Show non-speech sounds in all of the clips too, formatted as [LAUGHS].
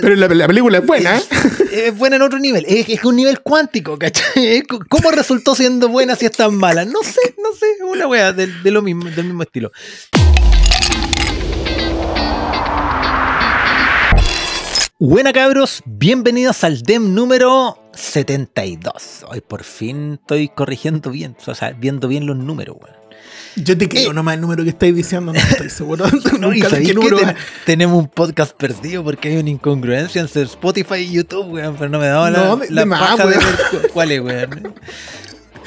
Pero la, la película es buena, ¿eh? Es buena en otro nivel. Es, es un nivel cuántico, ¿cachai? Es ¿Cómo resultó siendo buena si es tan mala? No sé, no sé. Es una wea de, de lo mismo, del mismo estilo. Buena cabros, bienvenidos al DEM número 72. Hoy por fin estoy corrigiendo bien, o sea, viendo bien los números, weón. Yo te creo Eh. nomás el número que estáis diciendo, no estoy seguro. [LAUGHS] No, [LAUGHS] y sabéis qué que ten- tenemos un podcast perdido porque hay una incongruencia entre Spotify y YouTube, weón, pero no me daba la, No, de- la de más, paja de weón. ver cu- cuál es, weón.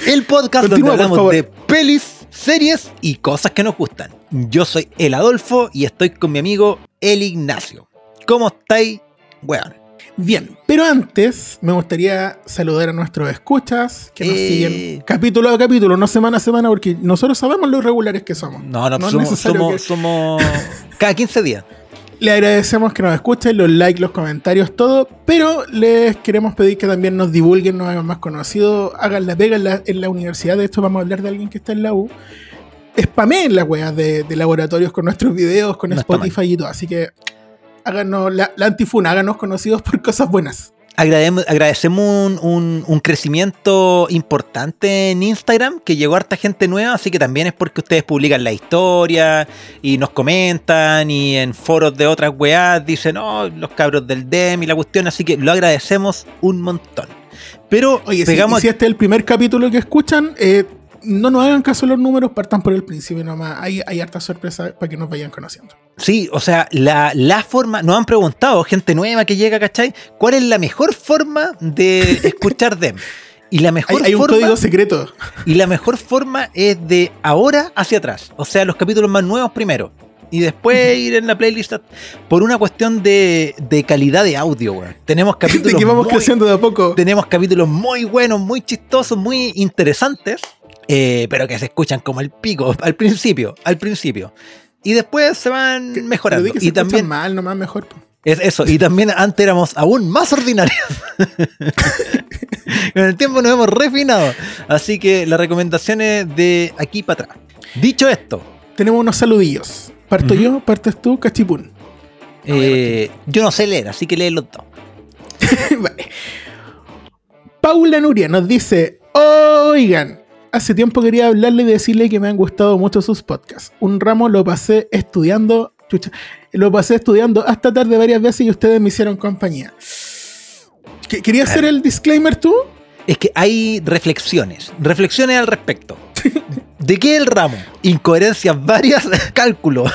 El podcast Continúa, donde hablamos de pelis, series y cosas que nos gustan. Yo soy el Adolfo y estoy con mi amigo el Ignacio. ¿Cómo estáis, weón? Bien, pero antes me gustaría saludar a nuestros escuchas que nos Eh. siguen capítulo a capítulo, no semana a semana, porque nosotros sabemos lo irregulares que somos. No, no, No es somos, somos, que- somos [LAUGHS] cada 15 días. Le agradecemos que nos escuchen, los likes, los comentarios, todo, pero les queremos pedir que también nos divulguen, nos hagan más conocidos, hagan la pega en la, en la universidad. De esto vamos a hablar de alguien que está en la U. Spameen las weas de, de laboratorios con nuestros videos, con No Spotify y todo. Así que háganos la, la antifuna, háganos conocidos por cosas buenas. Agradecemos, agradecemos un, un- un crecimiento importante en Instagram, que llegó harta gente nueva, así que también es porque ustedes publican la historia y nos comentan y en foros de otras weas dicen, oh, los cabros del DEM y la cuestión, así que lo agradecemos un montón. Pero Oye, si, pegamos... y si este es el primer capítulo que escuchan, eh, no nos hagan caso los números, partan por el principio nomás. Hay, hay harta sorpresa para que nos vayan conociendo. Sí, o sea, la, la forma, nos han preguntado, gente nueva que llega, ¿cachai? ¿Cuál es la mejor forma de [LAUGHS] escuchar DEM? Y la Hay, mejor hay un forma... código secreto. Y la mejor forma es de ahora hacia atrás. O sea, los capítulos más nuevos primero. Y después ir en la playlist por una cuestión de, de calidad de audio, weón. Tenemos [LAUGHS] De capítulos, que vamos muy, creciendo de a poco. tenemos capítulos muy buenos, muy chistosos, muy interesantes, eh, pero que se escuchan como el pico al principio, al principio. Y después se van Que- pero mejorando. di que se Y también, mal, nomás mejor. es eso, y también antes éramos aún más ordinarios. [LAUGHS] Con el tiempo nos hemos refinado. Así que la recomendación es de aquí para atrás. Dicho esto, Tenemos unos saludillos. Parto yo, partes tú, cachipún. eh, yo no sé leer, así que lee los dos. [LAUGHS] Vale. Paula Nuria nos dice: Oigan, hace tiempo quería hablarle y decirle que me han gustado mucho sus podcasts. Un ramo lo pasé estudiando. chucha, lo pasé estudiando hasta tarde varias veces y ustedes me hicieron compañía. ¿Qué- ¿Querías hacer el disclaimer tú? Es que hay reflexiones, reflexiones al respecto. ¿De qué el ramo? Incoherencias varias, [LAUGHS] cálculo.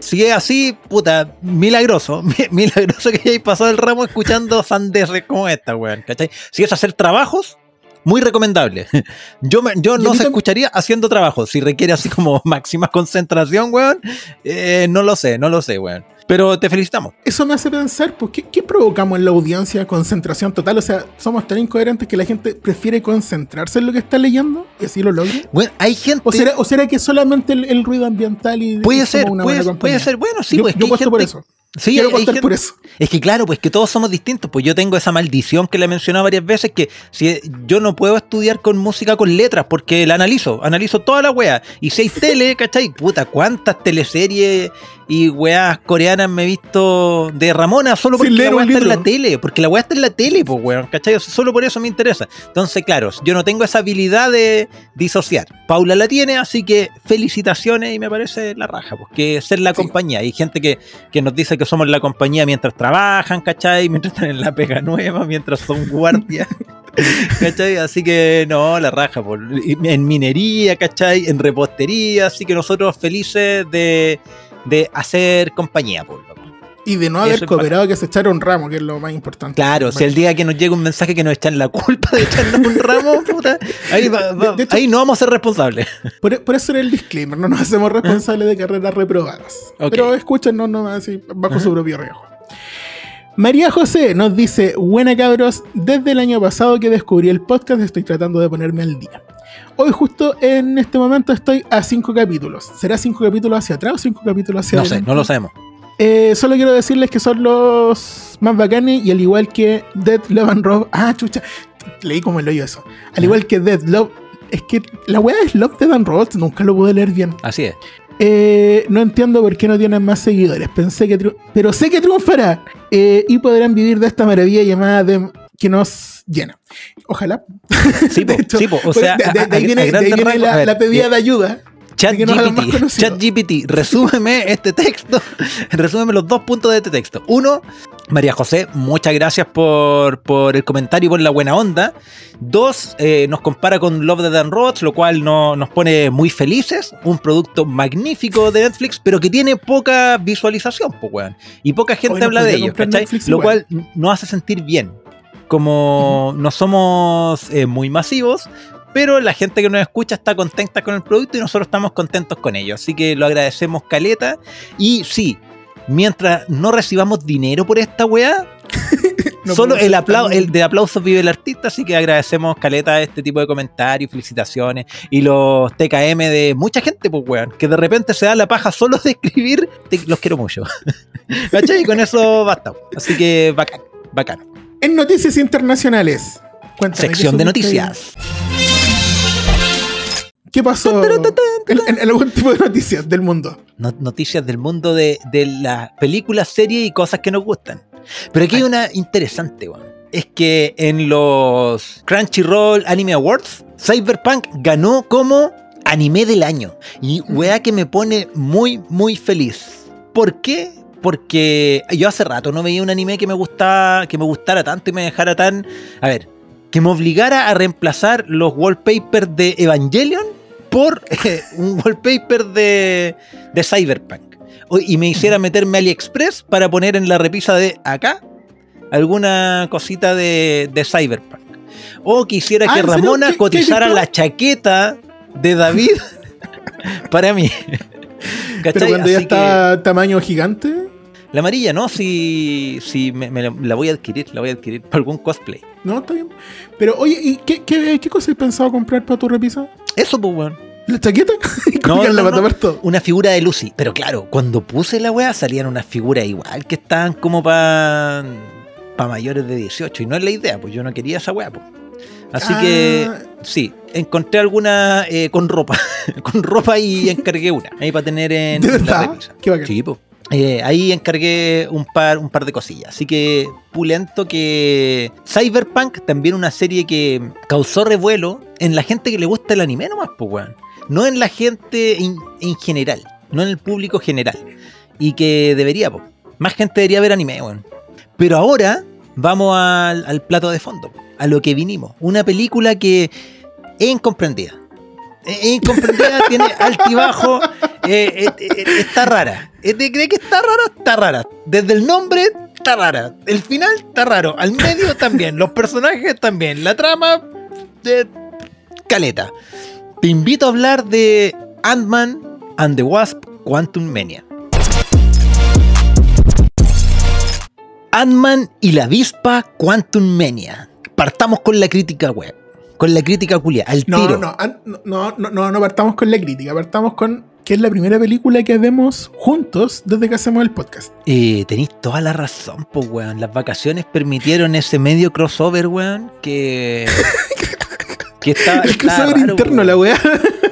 Si es así, puta, milagroso, mi- [LAUGHS] milagroso que hayáis pasado el ramo escuchando sandeces como esta, weón, ¿cachai? Si es hacer trabajos, muy recomendable. [LAUGHS] Yo, me- yo no se escucharía haciendo trabajos. Si requiere así como [LAUGHS] máxima concentración, weón, eh, no lo sé, no lo sé, weón. Pero te felicitamos. Eso me hace pensar, pues, ¿qué, qué provocamos en la audiencia? Concentración total. O sea, somos tan incoherentes que la gente prefiere concentrarse en lo que está leyendo y así lo logra. Bueno, hay gente... ¿O será, o será que solamente el, el ruido ambiental y Puede ser, puede, puede ser. Bueno, sí, yo, pues yo que hay por eso. Sí, Quiero hay- hay por eso. Es que claro, pues que todos somos distintos. Pues yo tengo esa maldición que le he mencionado varias veces, que si yo no puedo estudiar con música con letras, porque la analizo, analizo toda la wea. Y si hay tele, [LAUGHS] ¿cachai? Puta, cuántas teleseries y weas coreanas me he visto de Ramona solo porque la wea está en la tele. Porque la wea está en la tele, pues weón, ¿cachai? O sea, solo por eso me interesa. Entonces, claro, yo no tengo esa habilidad de disociar. Paula la tiene, así que felicitaciones y me parece la raja, pues que ser la Sí. compañía. Hay gente que que nos dice que somos la compañía mientras trabajan, ¿cachai? Mientras están en la pega nueva, mientras son guardias. [LAUGHS] ¿Cachai? Así que no, la raja, por, en minería, ¿cachai? En repostería, así que nosotros felices de, de hacer compañía, por. Y de no haber cooperado que se echara un ramo, que es lo más importante. Claro, si el día que nos llega un mensaje que nos echan la culpa de echarnos un ramo, [LAUGHS] puta, ahí, va- va- De- de hecho- ahí no vamos a ser responsables. Por, por eso era el disclaimer, no nos hacemos responsables de carreras reprobadas. Ok. Pero escúchenos nomás así, bajo su propio riesgo. María José nos dice, buena cabros, desde el año pasado que descubrí el podcast estoy tratando de ponerme al día. Hoy justo en este momento estoy a cinco capítulos. ¿Será cinco capítulos hacia atrás o cinco capítulos hacia No sé, adelante? no lo sabemos. Eh, solo quiero decirles que son los más bacanes y al igual que Dead Love and Rob. Ah, chucha. Leí como el hoyo eso. Al igual que Dead Love. Es que la weá es Love, Dead and Robots. Nunca lo pude leer bien. Así es. Eh, no entiendo por qué no tienen más seguidores. Pensé que pero sé que triunfará eh, y podrán vivir de esta maravilla llamada de que nos llena. Ojalá. Sí, [LAUGHS] po, hecho, sí, po, o sea, de, de- a- de ahí viene, de ahí la, ver, la pedida de ayuda. ChatGPT. ChatGPT, resúmeme este texto, [LAUGHS] resúmeme los dos puntos de este texto. Uno, María José, muchas gracias por, por el comentario y por la buena onda. Dos, eh, nos compara con Love, Death and Robots, lo cual no- nos pone muy felices. Un producto magnífico de Netflix, pero que tiene poca visualización, weón. Y poca gente no habla de comprar ¿cachai? Netflix Lo cual nos hace sentir bien. Como no somos eh, muy masivos, pero la gente que nos escucha está contenta con el producto y nosotros estamos contentos con ello. Así que lo agradecemos caleta. Y sí, mientras no recibamos dinero por esta weá, [LAUGHS] No solo el, aplau el de aplausos vive el artista, así que agradecemos caleta este tipo de comentarios, felicitaciones y los TKM de mucha gente, pues weón, que de repente se da la paja solo de escribir, te- los quiero mucho. [LAUGHS] ¿Cachai? Y con eso basta. Así que bacán, bacán. En noticias internacionales. Cuéntame, ¿qué Sección de supiste ahí? ¿Qué pasó en, en- en algún tipo de noticias del mundo? No- noticias del mundo de, de las películas, series y cosas que nos gustan. Pero aquí hay una interesante, weón. Es que en los Crunchyroll Anime Awards, Cyberpunk ganó como anime del año. Y weá que me pone muy, muy feliz. ¿Por qué? Porque yo hace rato no veía un anime que me gustaba, que me gustara tanto y me dejara tan. A ver, que me obligara a reemplazar los wallpapers de Evangelion por eh, un wallpaper de, de Cyberpunk. O- Y me hiciera meterme AliExpress para poner en la repisa de acá alguna cosita de, de Cyberpunk. O quisiera Ah, que. Ramona ¿Qué- qué cotizara la chaqueta de David [LAUGHS] para mí. Pero ¿Cachai? cuando ya que- está tamaño gigante. La amarilla, ¿no? Si, si me, me la- voy a adquirir, la voy a adquirir para algún cosplay. No, está bien. Pero oye, ¿y qué, qué, qué cosa has pensado comprar para tu repisa? Eso, pues, weón. ¿La chaqueta? [LAUGHS] No, no, no. Una figura de Lucy. Pero claro, cuando puse la weá salían unas figuras igual que estaban como para pa mayores de 18. Y no es la idea, pues yo no quería esa weá, pues. Así que Ah. sí, encontré alguna eh, con ropa. [LAUGHS] con ropa y encargué una. Ahí para tener en, ¿De en la repisa. Qué bacán. Sí, po. Eh, ahí encargué un par, un par de cosillas. Así que pulento que Cyberpunk, también una serie que causó revuelo en la gente que le gusta el anime nomás, pues, weón. No en la gente en, en general, no en el público general. Y que debería, pues. Más gente debería ver anime, weón. Pero ahora vamos al, al plato de fondo, a lo que vinimos. Una película que es incomprendida. Incomprendida, [LAUGHS] tiene altibajo, eh, eh, eh, está rara. Eh, ¿Te cree que está rara? Está rara. Desde el nombre, está rara. El final, está raro. Al medio también. Los personajes también. La trama, caleta. Te invito a hablar de Ant-Man and the Wasp Quantum Mania. Ant-Man y la avispa Quantum Mania. Partamos con la crítica web. Con la crítica culia. Al No, tiro. no, no, no, no, no partamos con la crítica, partamos con que es la primera película que vemos juntos desde que hacemos el podcast. Eh, tenéis toda la razón, pues, weón. Las vacaciones permitieron ese medio crossover, weón, que... [LAUGHS] que estaba, el crossover raro, interno, weón. la weá.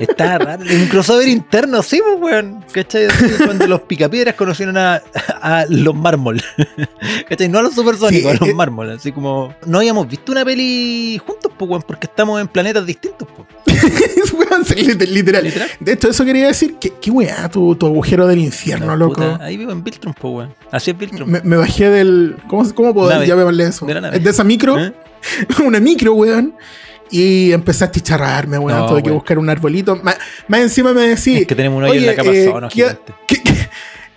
Estaba raro. Un crossover interno, sí, pues, weón. ¿Cachai? Cuando los picapiedras conocieron a, a los mármol. [LAUGHS] ¿Cachai? No a los supersónicos, Sí, a los eh. mármol. Así como... No habíamos visto una peli juntos, pues, weón, porque estamos en planetas distintos, pues. [LAUGHS] Literal. Literal. De hecho, eso quería decir. que ¿Qué weá tu, tu agujero del infierno, No, loco? puta, ahí vivo en Viltrum, pues, weón. Así es Viltrum. Me, me bajé del. ¿Cómo, cómo puedo Nave. llamarle eso? De la nave. De esa micro, ¿Eh? [LAUGHS] una micro, weón. Y empecé a chicharrarme, weón. No, Tuve que weón. buscar un arbolito. Más, más encima me decía. Es que tenemos uno ahí en la capa eh, ozono, ¿qué- gigante. [LAUGHS] ¿qué- qué-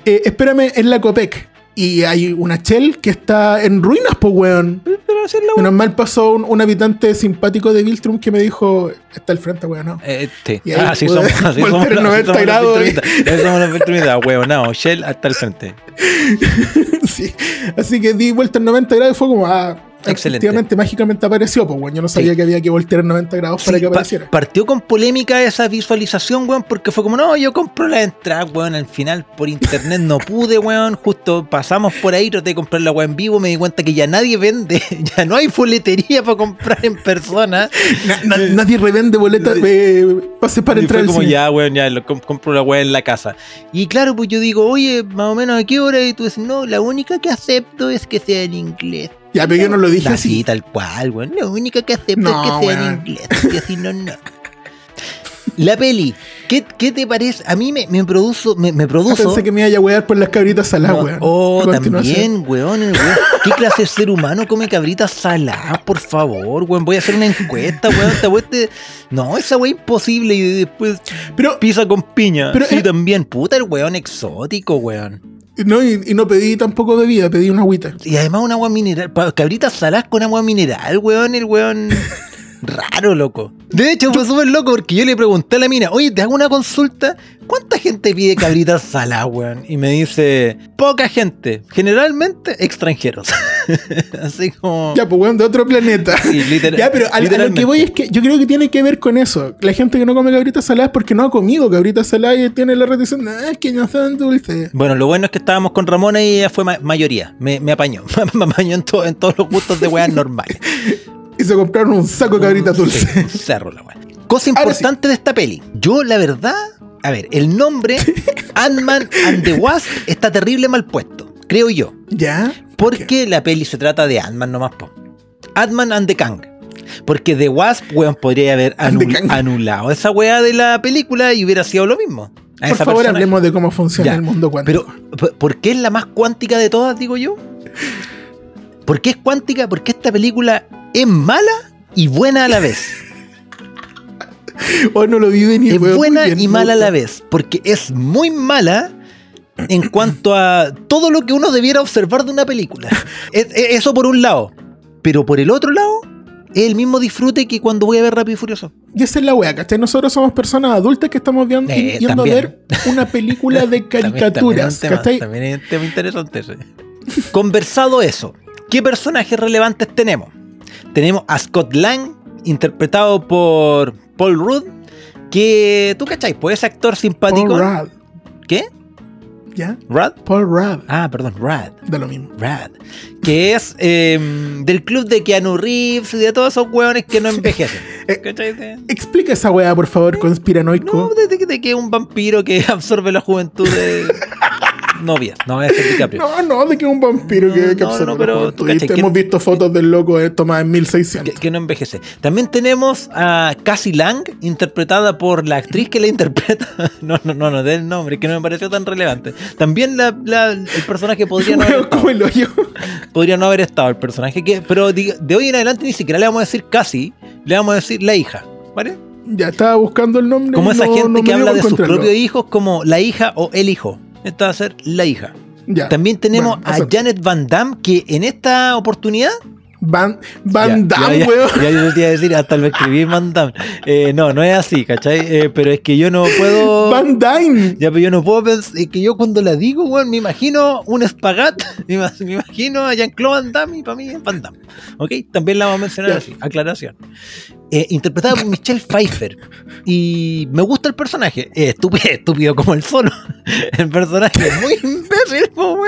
eh, espérame en la Copec. Y hay una Shell que está en ruinas, pues, weón. Pero así es la Menos mal pasó un, un habitante simpático de Viltrum que me dijo: Está al frente, weón. No. Sí. Y ahí Ah, así pude somos. Así voltear somos, los- 90 así somos los grados. Así somos los Viltrumitas, huevo, no. Shell hasta el frente. [LAUGHS] Sí. Así que di vuelta en 90 grados y fue como: Ah, Excelente. Efectivamente, mágicamente apareció, pues, weón. Yo no sabía Sí. que había que voltear 90 grados para que pa- apareciera. partió con polémica esa visualización, weón, porque fue como, no, yo compro la entrada, weón, al final por internet no [LAUGHS] pude, weón, justo pasamos por ahí, traté de comprar la weón en vivo, me di cuenta que ya nadie vende, [LAUGHS] ya no hay boletería para comprar en persona. Na- na- nadie revende boletas eh, pases para y entrar fue como cine. ya, weón, ya lo compro la weón en la casa. Y claro, pues yo digo, oye, más o menos a qué hora, y tú dices, no, la única que acepto es que sea en inglés. Ya, pero yo no lo dije Así, así. tal cual, weón. La única que acepto No, es que sea en inglés. Y así no, no. La peli, ¿qué, qué te parece? A mí me, me produjo, me, me produjo. Pensé que me iba a wear por las cabritas saladas, No, weón. oh, también, weón. ¿Qué clase de ser humano come cabritas saladas? Por favor, weón. Voy a hacer una encuesta, weón. Esta weón te- No, esa weón imposible. Y después Pero, pizza con piña. Pero, sí, eh, también. Puta, el weón exótico, weón. No, y, y no pedí tampoco bebida, pedí una agüita. Y además un agua mineral. Cabritas saladas con agua mineral, weón. El weón. [LAUGHS] Raro, loco. De hecho, fue súper loco porque yo le pregunté a la mina, oye, te hago una consulta. ¿Cuánta gente pide cabritas saladas, weón? Y me dice, poca gente. Generalmente extranjeros. [LAUGHS] Así como. Ya, pues weón, de otro planeta. Sí, literal- ya, pero a, a lo que voy es que yo creo que tiene que ver con eso. La gente que no come cabritas saladas es porque no ha comido cabritas saladas y tiene la retención, "Ah, es que no son dulces. Bueno, lo bueno es que estábamos con Ramona y ella fue ma- mayoría. Me, me apañó. [LAUGHS] me apañó en, to- en todos los gustos de weas normales. [LAUGHS] Y se compraron un saco de cabritas dulces. Sí, cerro la wea. Cosa importante de esta peli. Yo, la verdad, a ver, el nombre [LAUGHS] Ant-Man and the Wasp está terrible mal puesto, creo yo. ¿Ya? Porque la peli se trata de Ant-Man nomás, po. Ant-Man and the Kang. Porque The Wasp, weón, podría haber anul- anulado esa wea de la película y hubiera sido lo mismo. A Por favor, persona- hablemos de cómo funciona Ya, el mundo cuántico. Pero, ¿por- ¿por qué es la más cuántica de todas, digo yo? ¿Por qué es cuántica? Porque esta película es mala y buena a la vez. [LAUGHS] o no lo vi venir. es weón, buena bien, y mala a la vez. Porque es muy mala en cuanto a todo lo que uno debiera observar de una película. [LAUGHS] Es- es- Eso por un lado. Pero por el otro lado, es el mismo disfrute que cuando voy a ver Rápido y Furioso. Y esa es la wea, ¿cachai? Nosotros somos personas adultas que estamos viendo, Eh, yendo también. a ver una película de [LAUGHS] caricaturas, ¿cachai? También es un tema interesante. Conversado eso, ¿qué personajes relevantes tenemos? Tenemos a Scott Lang, interpretado por Paul Rudd, que tú cachai, pues ese actor simpático. Paul Rudd. ¿Qué? ¿Ya? ¿Rad? Paul Rudd. Ah, perdón, Rad. Da lo mismo. Rad. Que es eh, del club de Keanu Reeves y de todos esos hueones que no envejecen. [LAUGHS] Eh, ¿Cachai? De- Explica esa wea, por favor, conspiranoico. No, de, de- de que un vampiro que [LAUGHS] absorbe la juventud de [LAUGHS] novias. No, es el DiCaprio. No, no, de que es un vampiro No, que, que no, no, pero tú Hemos que- visto fotos del loco eh, tomada en que, 1600. que no envejece. También tenemos a Cassie Lang, interpretada por la actriz que la interpreta. [LAUGHS] No, no, no, no, del nombre, que no me pareció tan relevante. También la- la- el personaje podría no, haber Weón, estado, como el hoyo. podría no haber estado el personaje, que, pero diga- de hoy en adelante ni siquiera le vamos a decir Cassie, le vamos a decir la hija. ¿Vale? Ya estaba buscando el nombre. Como esa no- gente no que habla de sus propios hijos como la hija o el hijo. Esta va a ser la hija. Ya. También tenemos Bueno, a acepto. Janet Van Damme, que en esta oportunidad Van, Van Damme, ya, ya, weón. Ya yo te iba a decir, hasta lo escribí Van Damme. Eh, no, no es así, ¿cachai? Eh, pero es que yo no puedo. Van Dyne. Ya, pero yo no puedo pensar. Es que yo cuando la digo, weón, me imagino un espagat. [LAUGHS] Me, ima- me imagino a Jean-Claude Van Damme y para mí es Van Damme. ¿Ok? También la vamos a mencionar Ya. así, aclaración. Eh, interpretada por Michelle Pfeiffer. Y me gusta el personaje. Es estúpido, estúpido como el solo. [LAUGHS] El personaje es muy imbécil, weón.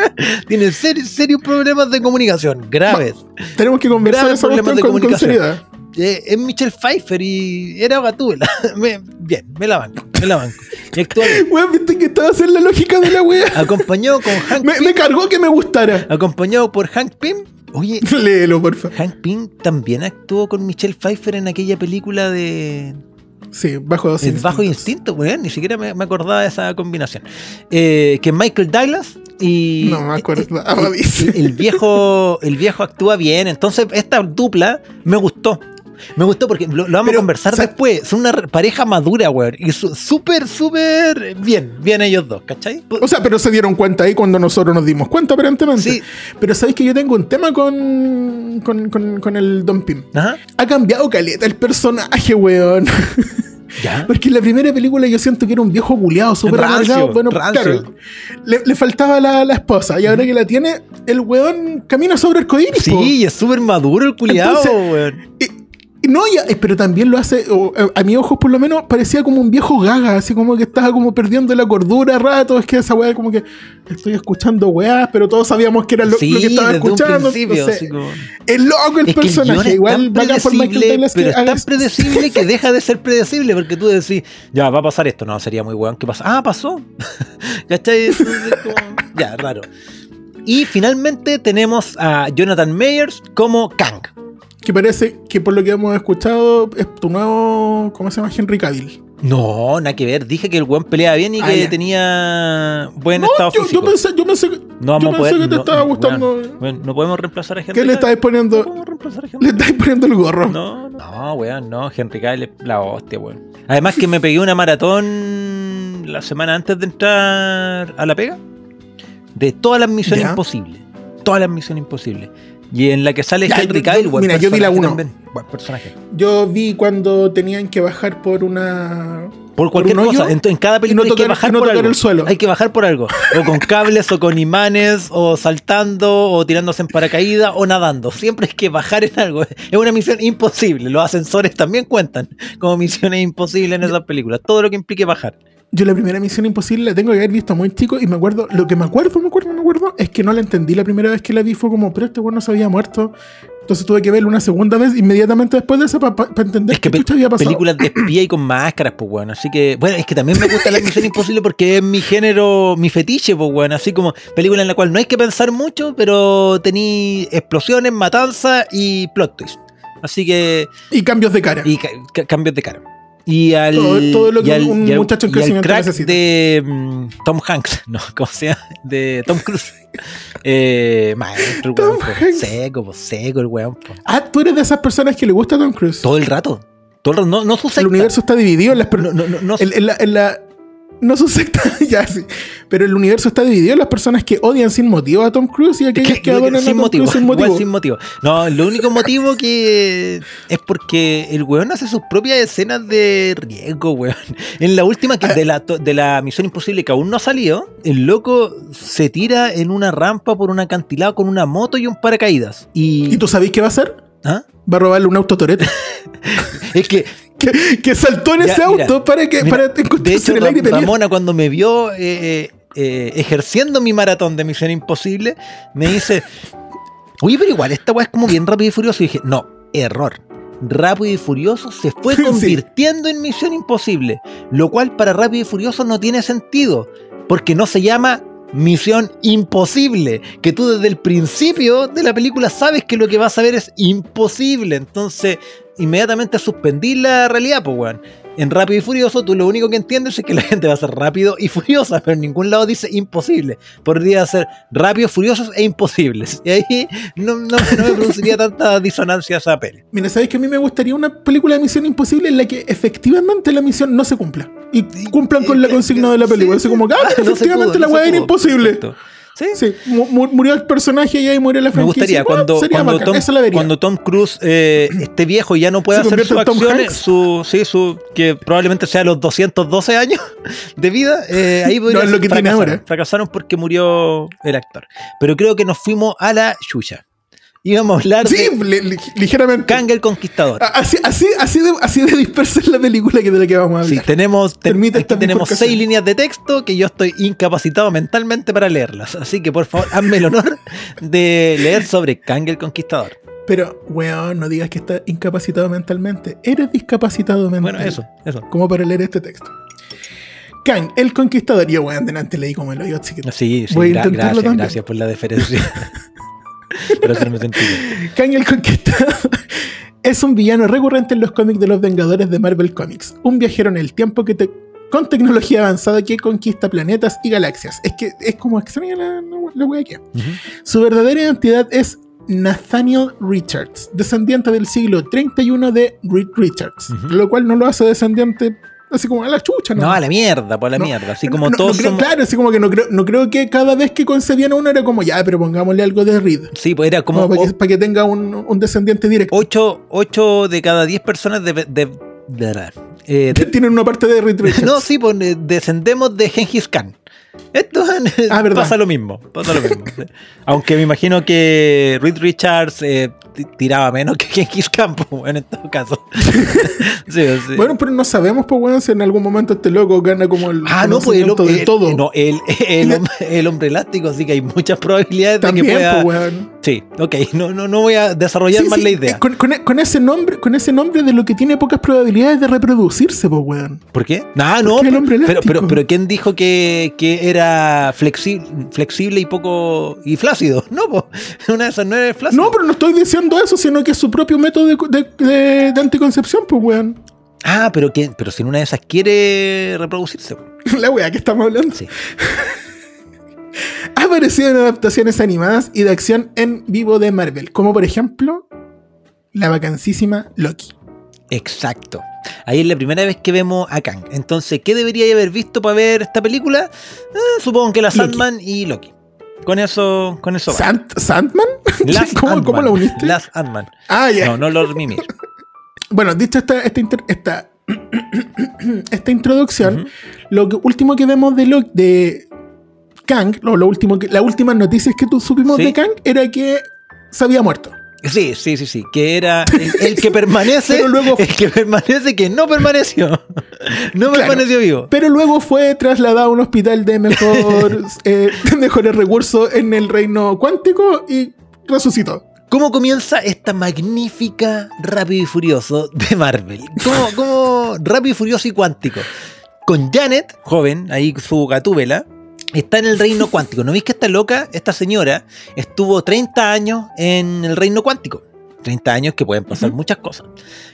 Tiene serios, serios problemas de comunicación, graves. Tenemos que conversar Graves problemas de con, comunicación. Eh, es Michelle Pfeiffer y era Gatúbela. [LAUGHS] Bien, me la banco, me la banco. Y. [LAUGHS] Weón, viste que estaba hacer la lógica de la wea. Acompañado con Hank Me, Pym, me cargó que me gustara. acompañado por Hank Pym. Oye, [LAUGHS] Léelo, porfa. Hank Pym también actuó con Michelle Pfeiffer en aquella película de Sí, bajo dos El Bajo instintos. Instinto, weón, ni siquiera me, me acordaba de esa combinación. Eh, que Michael Douglas y No me acordaba, el- el- dice. el viejo el viejo actúa bien, entonces esta dupla me gustó. Me gustó porque lo, lo vamos Pero, a conversar después. Son una re- pareja madura, weón. Y su- súper, súper bien. Bien ellos dos, ¿cachai? O sea, pero se dieron cuenta ahí cuando nosotros nos dimos cuenta, aparentemente. Sí. Pero sabéis que yo tengo un tema con, con, con, con el Don Pim. Ajá. Ha cambiado caleta el personaje, weón. [LAUGHS] ¿Ya? Porque en la primera película yo siento que era un viejo culiado, súper amargado. Bueno, rancio. claro, le, le faltaba la, la esposa. Y ahora que la tiene, el weón camina sobre el codín. Sí, es súper maduro el culiado, weón. No, ya, eh, pero también lo hace, o, eh, a mis ojos por lo menos, parecía como un viejo gaga, así como que estaba como perdiendo la cordura a rato. Es que esa weá como que estoy escuchando weás, pero todos sabíamos que era lo, sí, lo que estaba escuchando. entonces, como- es loco el Es que personaje. es Igual bacán por Michael Douglas que pero es haga tan predecible que [LAUGHS] deja de ser predecible porque tú decís, ya va a pasar esto. No, sería muy weón. ¿Qué pasa? Ah, pasó. [LAUGHS] ¿Cachai? Como, ya, raro. Y finalmente tenemos a Jonathan Mayers como Kang. Que parece que por lo que hemos escuchado es tu nuevo, ¿cómo se llama? Henry Cavill. No, nada que ver. Dije que el weón peleaba bien y Ah, que ya. tenía buen No, estado yo, físico. yo pensé, yo pensé que, no vamos yo pensé poder. que te no, estaba gustando. weón, weón, no podemos reemplazar a Henry ¿Qué le estáis No poniendo? podemos reemplazar a Henry Le estáis poniendo el gorro. No, no, no, weón, no, Henry Cavill es la hostia, weón. Además que me pegué una maratón la semana antes de entrar a la pega de todas las misiones Ya. imposibles. Todas las misiones imposibles. Y en la que sale Ya, Henry yo- Cavill, mira, yo vi la personaje uno. también, Buen personaje. Yo vi cuando tenían que bajar por una. Por cualquier cosa, en, en cada película no hay que bajar no por algo. el suelo. Hay que bajar por algo. O con cables, o con imanes, o saltando, o tirándose en paracaídas, o nadando. Siempre hay que bajar en algo. Es una misión imposible. Los ascensores también cuentan como misiones imposibles en esas películas. Todo lo que implique bajar. Yo la primera misión imposible la tengo que haber visto muy chico y me acuerdo, lo que me acuerdo, me acuerdo, me acuerdo, es que no la entendí la primera vez que la vi, fue como, pero este weón no se había muerto. Entonces tuve que verla una segunda vez inmediatamente después de esa para entender Es que qué pe- había pasado. películas de espía y con máscaras, pues bueno. Así que, bueno, es que también me gusta la misión imposible porque es mi género, mi fetiche, pues bueno. Así como película en la cual no hay que pensar mucho, pero tení explosiones, matanza y plot twist. Así que, Y cambios de cara. y ca- ca- cambios de cara. Y al, Todo- todo lo que y al- un y muchacho en crecimiento crack necesita. de mm, Tom Hanks, [LAUGHS] no, ¿cómo se llama? De Tom Cruise. [LAUGHS] eh, maestro, Tom weón. Hanks. seco, seco el weón. po. Ah, tú eres de esas personas que le gusta a Tom Cruise. Todo el rato. Todo el rato. No, no su el universo está dividido en las No, no, no, no- en- en la- en la- no su secta, [LAUGHS] ya sí. Pero el universo está dividido en las personas que odian sin motivo a Tom Cruise y aquellas que, que- adoran a Tom motivo, Cruise sin [LAUGHS] igual motivo. sin motivo. No, lo único motivo que es porque el weón hace sus propias escenas de riesgo, weón. En la última que de la, de la Misión Imposible que aún no ha salido, el loco se tira en una rampa por un acantilado con una moto y un paracaídas. Y, ¿Y tú sabéis qué va a hacer? ¿Ah? Va a robarle un auto Toretto. [LAUGHS] es que que, que saltó en Ya, ese mira, auto para que Mira, para de hecho, en el aire. Ramona cuando me vio eh, eh, eh, ejerciendo mi maratón de Misión Imposible, me dice, oye, pero igual esta weá es como bien rápido y furioso. Y dije, no, error. Rápido y Furioso se fue [LAUGHS] Sí. convirtiendo en Misión Imposible, lo cual para Rápido y Furioso no tiene sentido, porque no se llama Misión Imposible, que tú desde el principio de la película sabes que lo que vas a ver es imposible, entonces inmediatamente suspendí la realidad, pues weón. En Rápido y Furioso, tú lo único que entiendes es que la [LAUGHS] gente va a ser rápido y furiosa, pero en ningún lado dice imposible. Podría ser rápidos, furiosos e imposibles. [LAUGHS] Y ahí no, no- no me produciría tanta disonancia esa peli. Mira, ¿sabéis que a mí me gustaría una película de Misión Imposible en la que efectivamente la misión no se cumpla? Y cumplan con la consigna de la película. Así como ah, [LAUGHS] no efectivamente pudo, la weá era imposible. Perfecto. Sí, Sí, mu- mu- murió el personaje y ahí muere la Me franquicia. gustaría Bueno, cuando, sería cuando, Tom, cuando Tom Cruise eh, esté viejo y ya no pueda ¿Se hacer sus acciones, su, sí, su, que probablemente sea los 212 años [LAUGHS] de vida, eh, ahí [LAUGHS] podría No, es lo que tiene fracasaron. ahora. Fracasaron porque murió el actor. Pero creo que nos fuimos a la chucha. Íbamos a hablar Sí, de ligeramente. Kang el Conquistador. Así, así, así, de, así de dispersa es la película que de la que vamos a Sí, hablar. tenemos, te- Permite aquí esta tenemos bifurcación. seis líneas de texto que yo estoy incapacitado mentalmente para leerlas. Así que por favor, hazme el honor de leer sobre Kang el Conquistador. Pero, weón, no digas que estás incapacitado mentalmente. Eres discapacitado mental. Bueno, eso, eso. Como para leer este texto. Kang, el conquistador. Yo, weón, delante leí como el hoyo, así que. Sí, sí, Voy a gra- intentarlo gracias, también. gracias por la deferencia. [LAUGHS] Por hacerme. Kang el Conquistador [LAUGHS] es un villano recurrente en los cómics de los Vengadores de Marvel Comics. Un viajero en el tiempo que te- con tecnología avanzada que conquista planetas y galaxias. Es que es como extraña la, la, wea que. Su verdadera identidad es Nathaniel Richards, descendiente del siglo 31 de Reed Richards, lo cual no lo hace descendiente así como a la chucha, ¿no? No, a la mierda, por la No, mierda. Así como No, todos creo- somos- Claro, así como que no creo, no creo que cada vez que concebían a uno era como, ya, pero pongámosle algo de Reed. Sí, pues era como Como para, que, o- para que tenga un, un descendiente directo. ocho, ocho de cada diez personas de- de-. Eh, de- [LAUGHS] Tienen una parte de Reed Richards. [LAUGHS] no, sí, pues eh, descendemos de Genghis Khan. Esto [LAUGHS] Ah, pasa lo mismo, pasa lo mismo. Aunque me imagino que Reed Richards eh, tiraba menos que [LAUGHS] Genghis pues, bueno, en todo caso. [LAUGHS] sí, sí. Bueno, pero no sabemos, pues, weón, si en algún momento este loco gana como el Ah, no, pues el, conocimiento de el- todo. no, el, el [LAUGHS] hom- el hombre elástico, así que hay muchas probabilidades También, de que pueda. pues, weón. Sí, ok, no, no, no voy a desarrollar Sí, más la idea. eh, Con, con- con ese nombre, con ese nombre de lo que tiene pocas probabilidades de reproducirse, pues, weón. ¿Por qué? Ah, no, Porque el pero, hombre pero, elástico. pero, pero ¿quién dijo que, que era flexi- flexible y poco. y flácido? No, pues, una de esas no es flácido. No, pero no estoy diciendo eso, sino que es su propio método de, de- de- de anticoncepción, pues, weón. Ah, pero, ¿quién? pero si en una de esas quiere reproducirse. [LAUGHS] La weá que estamos hablando. Sí. [LAUGHS] Ha aparecido en adaptaciones animadas y de acción en vivo de Marvel, como por ejemplo la vacancísima Loki. Exacto. Ahí es la primera vez que vemos a Kang. Entonces, ¿qué debería haber visto para ver esta película? Eh, supongo que la. Sandman y Loki. Con eso, con eso ¿Sandman? [LAUGHS] ¿Cómo, cómo Ant-Man. la uniste? Last Ant-Man. Ah, ya. No, no Lord Mimir. Bueno, dicho esta, esta, esta, [CLEARS THROAT] esta introducción, lo que- último que vemos de, Lo- de Kang, lo, lo último que, las últimas noticias que tú supimos Sí. de Kang era que se había muerto. Sí, sí, sí, sí. Que era el, el que [LAUGHS] permanece. Pero luego- El que permanece que no permaneció. [LAUGHS] No Claro. permaneció vivo. Pero luego fue trasladado a un hospital de mejor, [LAUGHS] eh, de mejores recursos en el reino cuántico y resucitó. ¿Cómo comienza esta magnífica Rápido y Furioso de Marvel? ¿Cómo, cómo Rápido y Furioso y Cuántico? Con Janet, joven, ahí su gatúbela, está en el reino cuántico. ¿No veis que esta loca, esta señora, estuvo 30 años en el reino cuántico? 30 años que pueden pasar muchas cosas.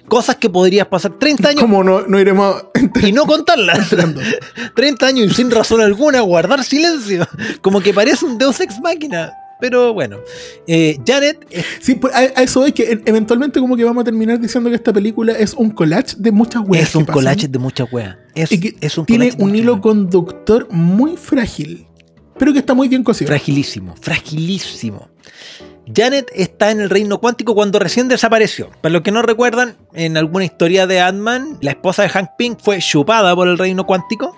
Cosas que podrías pasar 30 años Como no, no iremos y no [LAUGHS] contarlas. entrando. 30 [LAUGHS] años y sin razón alguna guardar silencio. Como que parece un Deus Ex Máquina. Pero bueno, eh, Janet es Sí, pues, a, a eso es que e- eventualmente como que vamos a terminar diciendo que esta película es un collage de muchas weas. es un pasan. collage de muchas weas. Es, Y que es un tiene un hilo weas. conductor muy frágil, pero que está muy bien cosido. Fragilísimo, fragilísimo. Janet está en el reino cuántico cuando recién desapareció. Para los que no recuerdan, en alguna historia de Ant-Man, la esposa de Hank Pym fue chupada por el reino cuántico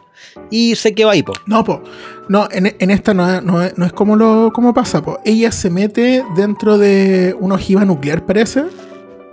y se quedó ahí, po. No, po. No, en, en esta no, es- no es, no es como lo como pasa, po. Ella se mete dentro de una ojiva nuclear, parece,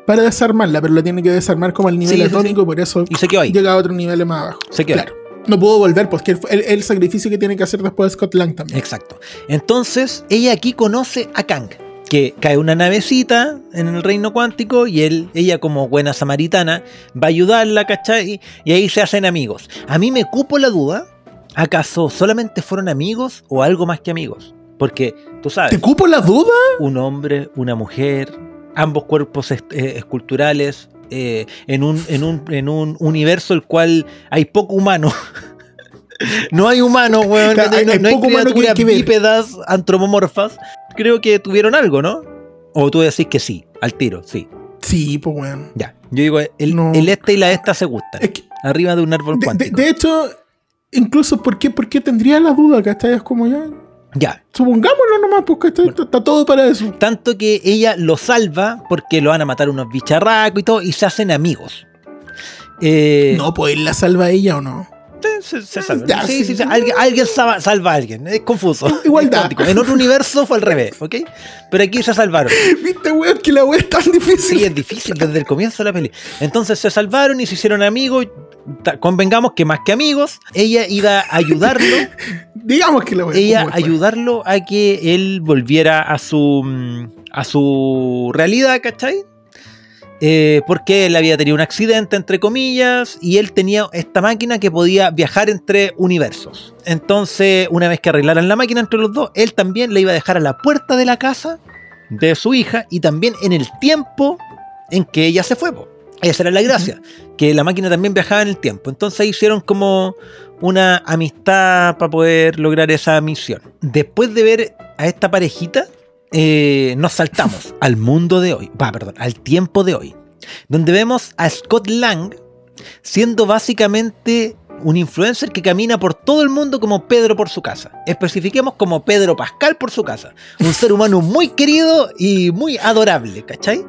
para desarmarla, pero la tiene que desarmar como al nivel Sí, sí, atómico, por eso Y se quedó ahí. llega a otro nivel más abajo. Se quedó Claro. No pudo volver, pues que el, el- el sacrificio que tiene que hacer después de Scott Lang también. Exacto. Entonces, ella aquí conoce a Kang, que cae una navecita en el reino cuántico y él, ella como buena samaritana, va a ayudarla, ¿cachai? Y ahí se hacen amigos. A mí me cupo la duda, ¿acaso solamente fueron amigos o algo más que amigos? Porque, tú sabes, ¿Te cupo la duda? un hombre, una mujer, ambos cuerpos eh, esculturales, eh, en, un, en, un, en un universo el cual hay poco humano. [LAUGHS] no hay humanos, weón. Claro, hay- no, hay no hay poco humano que- criaturas que ver. bípedas antropomorfas. Creo que tuvieron algo, ¿no? O tú decís que sí, al tiro, sí. Sí, pues weón. Ya. Yo digo, el, No. el este y la esta se gustan. Es que, Arriba de un árbol de, de- cuántico. de hecho, incluso, ¿por qué, por qué tendría la duda? ¿Cachai? Es como ya. Ya. Supongámoslo nomás, porque está, está todo para eso. Tanto que ella lo salva porque lo van a matar unos bicharracos y todo, y se hacen amigos. Eh, No, pues la salva a ella o no. Se, se salva. Ya, sí, sí. sí, sí, Alguien, alguien salva, salva a alguien. Es confuso. Igualdad. Es. En otro universo fue al revés, ¿ok? Pero aquí se salvaron. ¿Viste, weón? Que la weá es tan difícil. Sí, es difícil desde el comienzo de la peli. Entonces se salvaron y se hicieron amigos. Convengamos que más que amigos, ella iba a ayudarlo. [LAUGHS] Digamos que la weá. ella ayudarlo a que él volviera a su mm, a su realidad, ¿cachai? Eh, porque él había tenido un accidente, entre comillas, y él tenía esta máquina que podía viajar entre universos. Entonces, una vez que arreglaran la máquina entre los dos, él también le iba a dejar a la puerta de la casa de su hija y también en el tiempo en que ella se fue. po. Esa era la gracia, que la máquina también viajaba en el tiempo. Entonces hicieron como una amistad para poder lograr esa misión. Después de ver a esta parejita, eh, nos saltamos [LAUGHS] al mundo de hoy, va, perdón, al tiempo de hoy, donde vemos a Scott Lang siendo básicamente un influencer que camina por todo el mundo como Pedro por su casa. Especifiquemos como Pedro Pascal por su casa. Un ser humano muy querido y muy adorable, ¿cachai?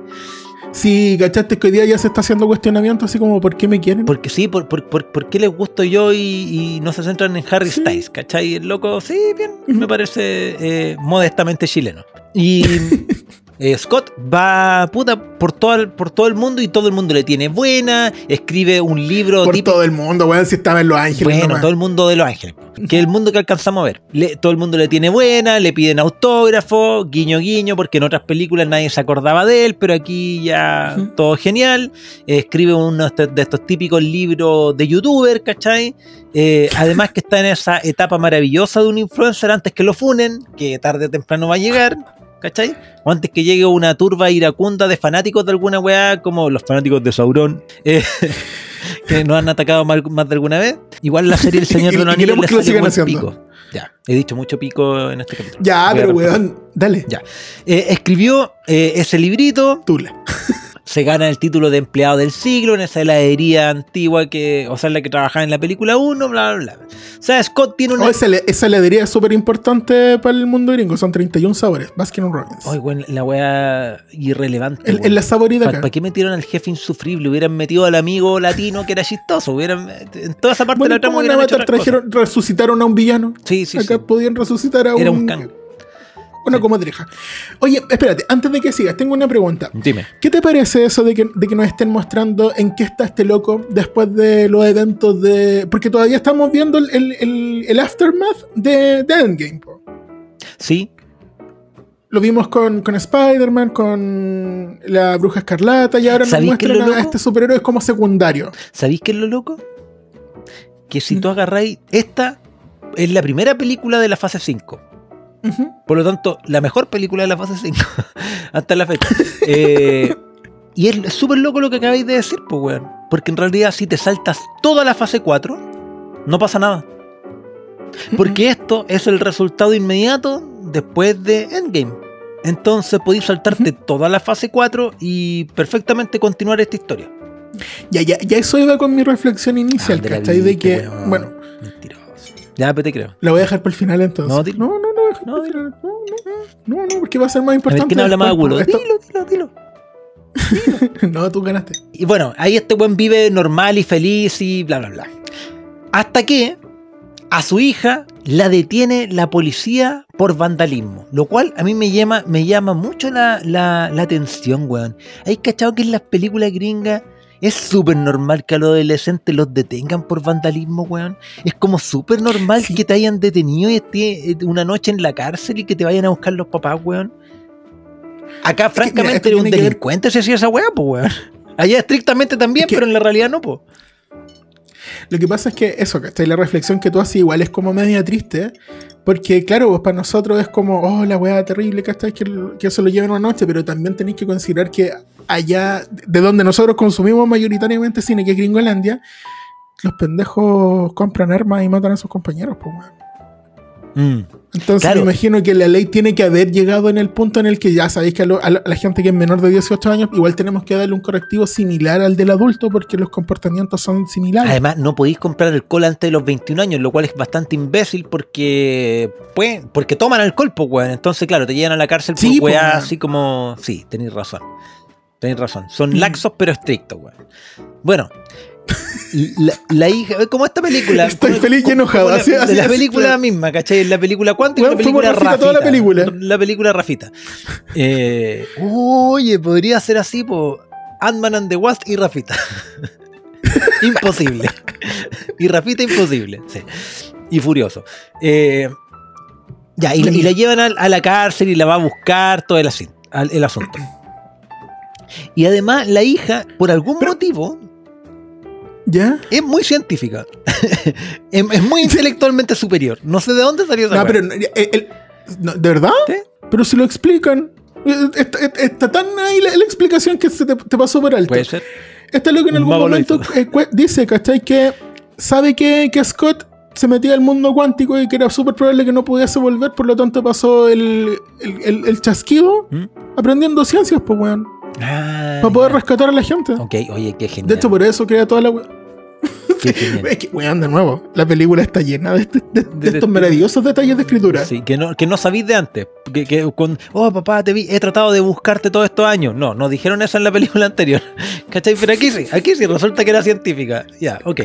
Sí, cachaste que hoy día ya se está haciendo cuestionamiento así como ¿por qué me quieren? Porque sí, por, por, por, por qué les gusto yo y, y no se centran en Harry Sí. Styles, ¿cachai? El loco, sí, bien, me parece eh, modestamente chileno. Y [LAUGHS] eh, Scott va puta por todo, el, por todo el mundo y todo el mundo le tiene buena, escribe un libro Por tipo todo el mundo, weón, si estaba en Los Ángeles. Bueno, nomás. todo el mundo de Los Ángeles. Que es el mundo que alcanzamos a ver. Le- todo el mundo le tiene buena, le piden autógrafo, guiño guiño, porque en otras películas nadie se acordaba de él, pero aquí ya todo genial. Eh, escribe uno de estos, de estos típicos libros de youtuber, ¿cachai? Eh, además que está en esa etapa maravillosa de un influencer antes que lo funen, que tarde o temprano va a llegar. ¿Cachai? O antes que llegue una turba iracunda de fanáticos de alguna weá, como los fanáticos de Sauron, eh, [LAUGHS] que nos han atacado mal- más de alguna vez. Igual la serie El [LAUGHS] Señor de los Anillos le buen haciendo. pico. Ya, he dicho mucho pico en este capítulo. Ya, Voy pero weón, dale. Ya. Eh, escribió eh, ese librito, Tula. Se gana el título de empleado del siglo en esa heladería antigua que, o sea, en la que trabajaba en la película 1, bla, bla, bla. O sea, Scott tiene una... Oh, esa, heladería es súper importante para el mundo gringo. Son 31 sabores. Baskin Robbins. Ay, weón, la weá irrelevante. En, la saborita ¿Para qué metieron al jefe insufrible? Hubieran metido al amigo latino que era chistoso. Hubieran, en toda esa parte Bueno, de la trama ¿cómo en hubieran hecho Avatar otras cosas. trajeron, resucitaron a un villano? Sí, sí, acá sí. podían resucitar a un... Era un can. Una Sí. comadreja. Oye, espérate, antes de que sigas, tengo una pregunta. Dime. ¿Qué te parece eso de que, de que nos estén mostrando en qué está este loco después de los eventos de... Porque todavía estamos viendo el, el- el- el aftermath de, de Endgame. po. Sí, Lo vimos con, con Spider-Man, con la Bruja Escarlata y ahora nos ¿Sabéis qué es muestran lo a este superhéroe como secundario. ¿Sabéis qué es lo loco? Que si Mm. tú agarráis. Esta es la primera película de la fase 5. Por lo tanto, la mejor película de la fase 5. hasta la fecha. Eh, [LAUGHS] y es súper loco lo que acabáis de decir, pues, weón. Porque en realidad, si te saltas toda la fase 4, no pasa nada. Porque esto es el resultado inmediato después de Endgame. Entonces podéis saltarte toda la fase 4 y perfectamente continuar esta historia. Ya, ya, ya eso iba con mi reflexión inicial, Ah, de ¿cachai? De que, bueno, Mentiroso. Ya, pero te creo. la voy a dejar para el final entonces. No, no, no, no, No, dilo. final. No, no, no, no, porque va a ser más A ver importante. quién habla más agudo. Dilo, dilo, dilo. [LAUGHS] no, tú ganaste. Y bueno, ahí este buen vive normal y feliz y bla, bla, bla. Hasta que a su hija la detiene la policía por vandalismo. Lo cual a mí me llama, me llama mucho la, la, la atención, weón. ¿Hay cachado que en las películas gringas es súper normal que a los adolescentes los detengan por vandalismo, weón? Es como súper normal Sí. que te hayan detenido y esté una noche en la cárcel y que te vayan a buscar los papás, weón. Acá, francamente, un que ver- delincuente si hacía esa weá, pues, weón. Allá estrictamente también, Es que- pero en la realidad no, pues. Lo que pasa es que eso, ¿cachai? La reflexión que tú haces igual es como media triste, porque claro, pues para nosotros es como, oh, la weá terrible, ¿cachai? Que, que eso lo lleven una noche, pero también tenéis que considerar que allá, de donde nosotros consumimos mayoritariamente cine, que es Gringolandia, los pendejos compran armas y matan a sus compañeros, pues, weón. Mm. Entonces Claro. me imagino que la ley tiene que haber llegado en el punto en el que ya sabéis que a, lo- a la, gente que es menor de 18 años igual tenemos que darle un correctivo similar al del adulto porque los comportamientos son similares. Además, no podéis comprar alcohol antes de los 21 años, lo cual es bastante imbécil porque pues, porque toman alcohol, pues, weón. Entonces, claro, te llevan a la cárcel por Sí, weá, así como. Sí, tenéis razón. Tenéis razón. Son Mm. laxos pero estrictos, weón. Bueno. La, la hija, como esta película. Estoy como- feliz y como- enojado, como la- así- la película misma, ¿cachai? La película Cuántico y la película Rafita Rafita. toda la película. La película Rafita. Eh, oye, podría ser así, po. Ant-Man and the Wasp y Rafita. [LAUGHS] imposible. y Rafita imposible. Sí. Y Furioso. Eh, ya, y, la- y la llevan a, a la cárcel y la va a buscar todo el, asin- al- el asunto. Y además, la hija, por algún Pero- motivo, ¿Ya? es muy científica. [LAUGHS] es, es muy intelectualmente superior. No sé de dónde salió esa No, weá. pero eh, el- no, ¿de verdad? ¿Sí? Pero si lo explican. Eh, Está, está- está tan ahí la, la explicación que se te, te pasó por alto. Puede ser. Este es lo que en algún momento eh, dice, ¿cachai? Que sabe que, que Scott se metía al mundo cuántico y que era súper probable que no pudiese volver, por lo tanto pasó el, el, el- el chasquido ¿Mm? aprendiendo ciencias, pues, weón. Ah, Para poder ya. rescatar a la gente. Ok, oye, qué genial. De hecho, por eso crea toda la we- Qué [LAUGHS] genial. Es que, weón, de nuevo, la película está llena de, este- de- de De- de- estos maravillosos detalles de escritura. Sí, que no, que no sabís de antes. Que, que con, oh, papá, te vi, he tratado de buscarte todos estos años. No, nos dijeron eso en la película [LAUGHS] anterior. ¿Cachai? Pero aquí sí, aquí sí, resulta que era científica. Ya, ok.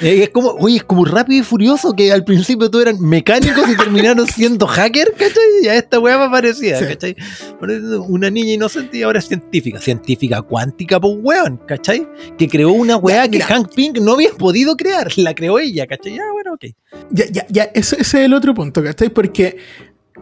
Eh, es como, oye, es como rápido y furioso que al principio tú eran mecánicos y terminaron siendo hacker, ¿cachai? Y a esta weá me parecía, Sí. ¿cachai? Una niña inocente y ahora es científica. Científica cuántica, pues weón, ¿cachai? Que creó una weá Ya, que mira. Hank Pink no había podido crear. La creó ella, ¿cachai? Ya, bueno, ok. Ya, ya, ya, ese, ese es el otro punto, ¿cachai? Porque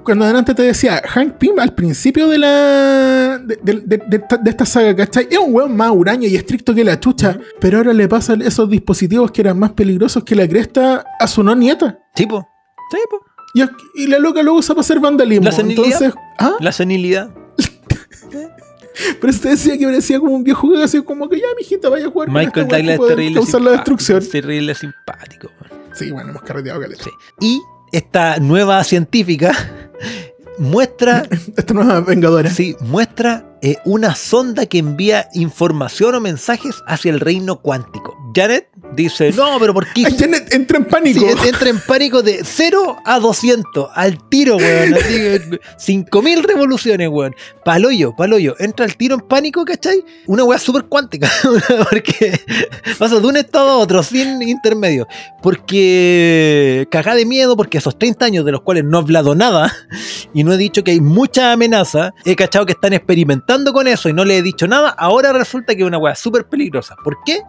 cuando adelante te decía, Hank Pym al principio de la de, de- de- de esta, de esta saga, ¿cachai? Es un weón más huraño y estricto que la chucha, pero ahora le pasan esos dispositivos que eran más peligrosos que la cresta a su no nieta. Sí, po. Sí, po. Y, y la loca lo usa para hacer vandalismo. La senilidad. Entonces, ah, La senilidad. [LAUGHS] pero usted decía que parecía como un viejo así como que ya, mijita, vaya a jugar Michael Douglas es terrible. causar la simpático, destrucción. Terrible simpático. weón. Sí, bueno, hemos carreteado caleta. Sí. Y esta nueva científica muestra, [LAUGHS] Esta nueva vengadora. sí, muestra eh, una sonda que envía información o mensajes hacia el reino cuántico. Janet dice, no, pero ¿por qué? [LAUGHS] Janet entra en pánico. Sí, entra en pánico de 0 a 200, al tiro, weón. Así que, 5000 revoluciones, weón. Paloyo, paloyo. Entra al tiro en pánico, ¿cachai? Una weá súper cuántica. [LAUGHS] porque pasa de un estado a otro, sin intermedio. Porque cagá de miedo, porque esos 30 años de los cuales no he hablado nada y no he dicho que hay mucha amenaza, he cachado que están experimentando con eso y no le he dicho nada. Ahora resulta que es una weá súper peligrosa. ¿Por qué?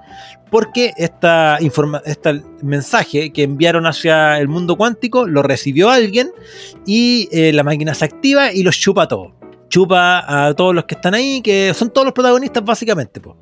Porque esta informa este mensaje que enviaron hacia el mundo cuántico lo recibió alguien y eh, la máquina se activa y los chupa a todos. Chupa a todos los que están ahí, que son todos los protagonistas básicamente. po.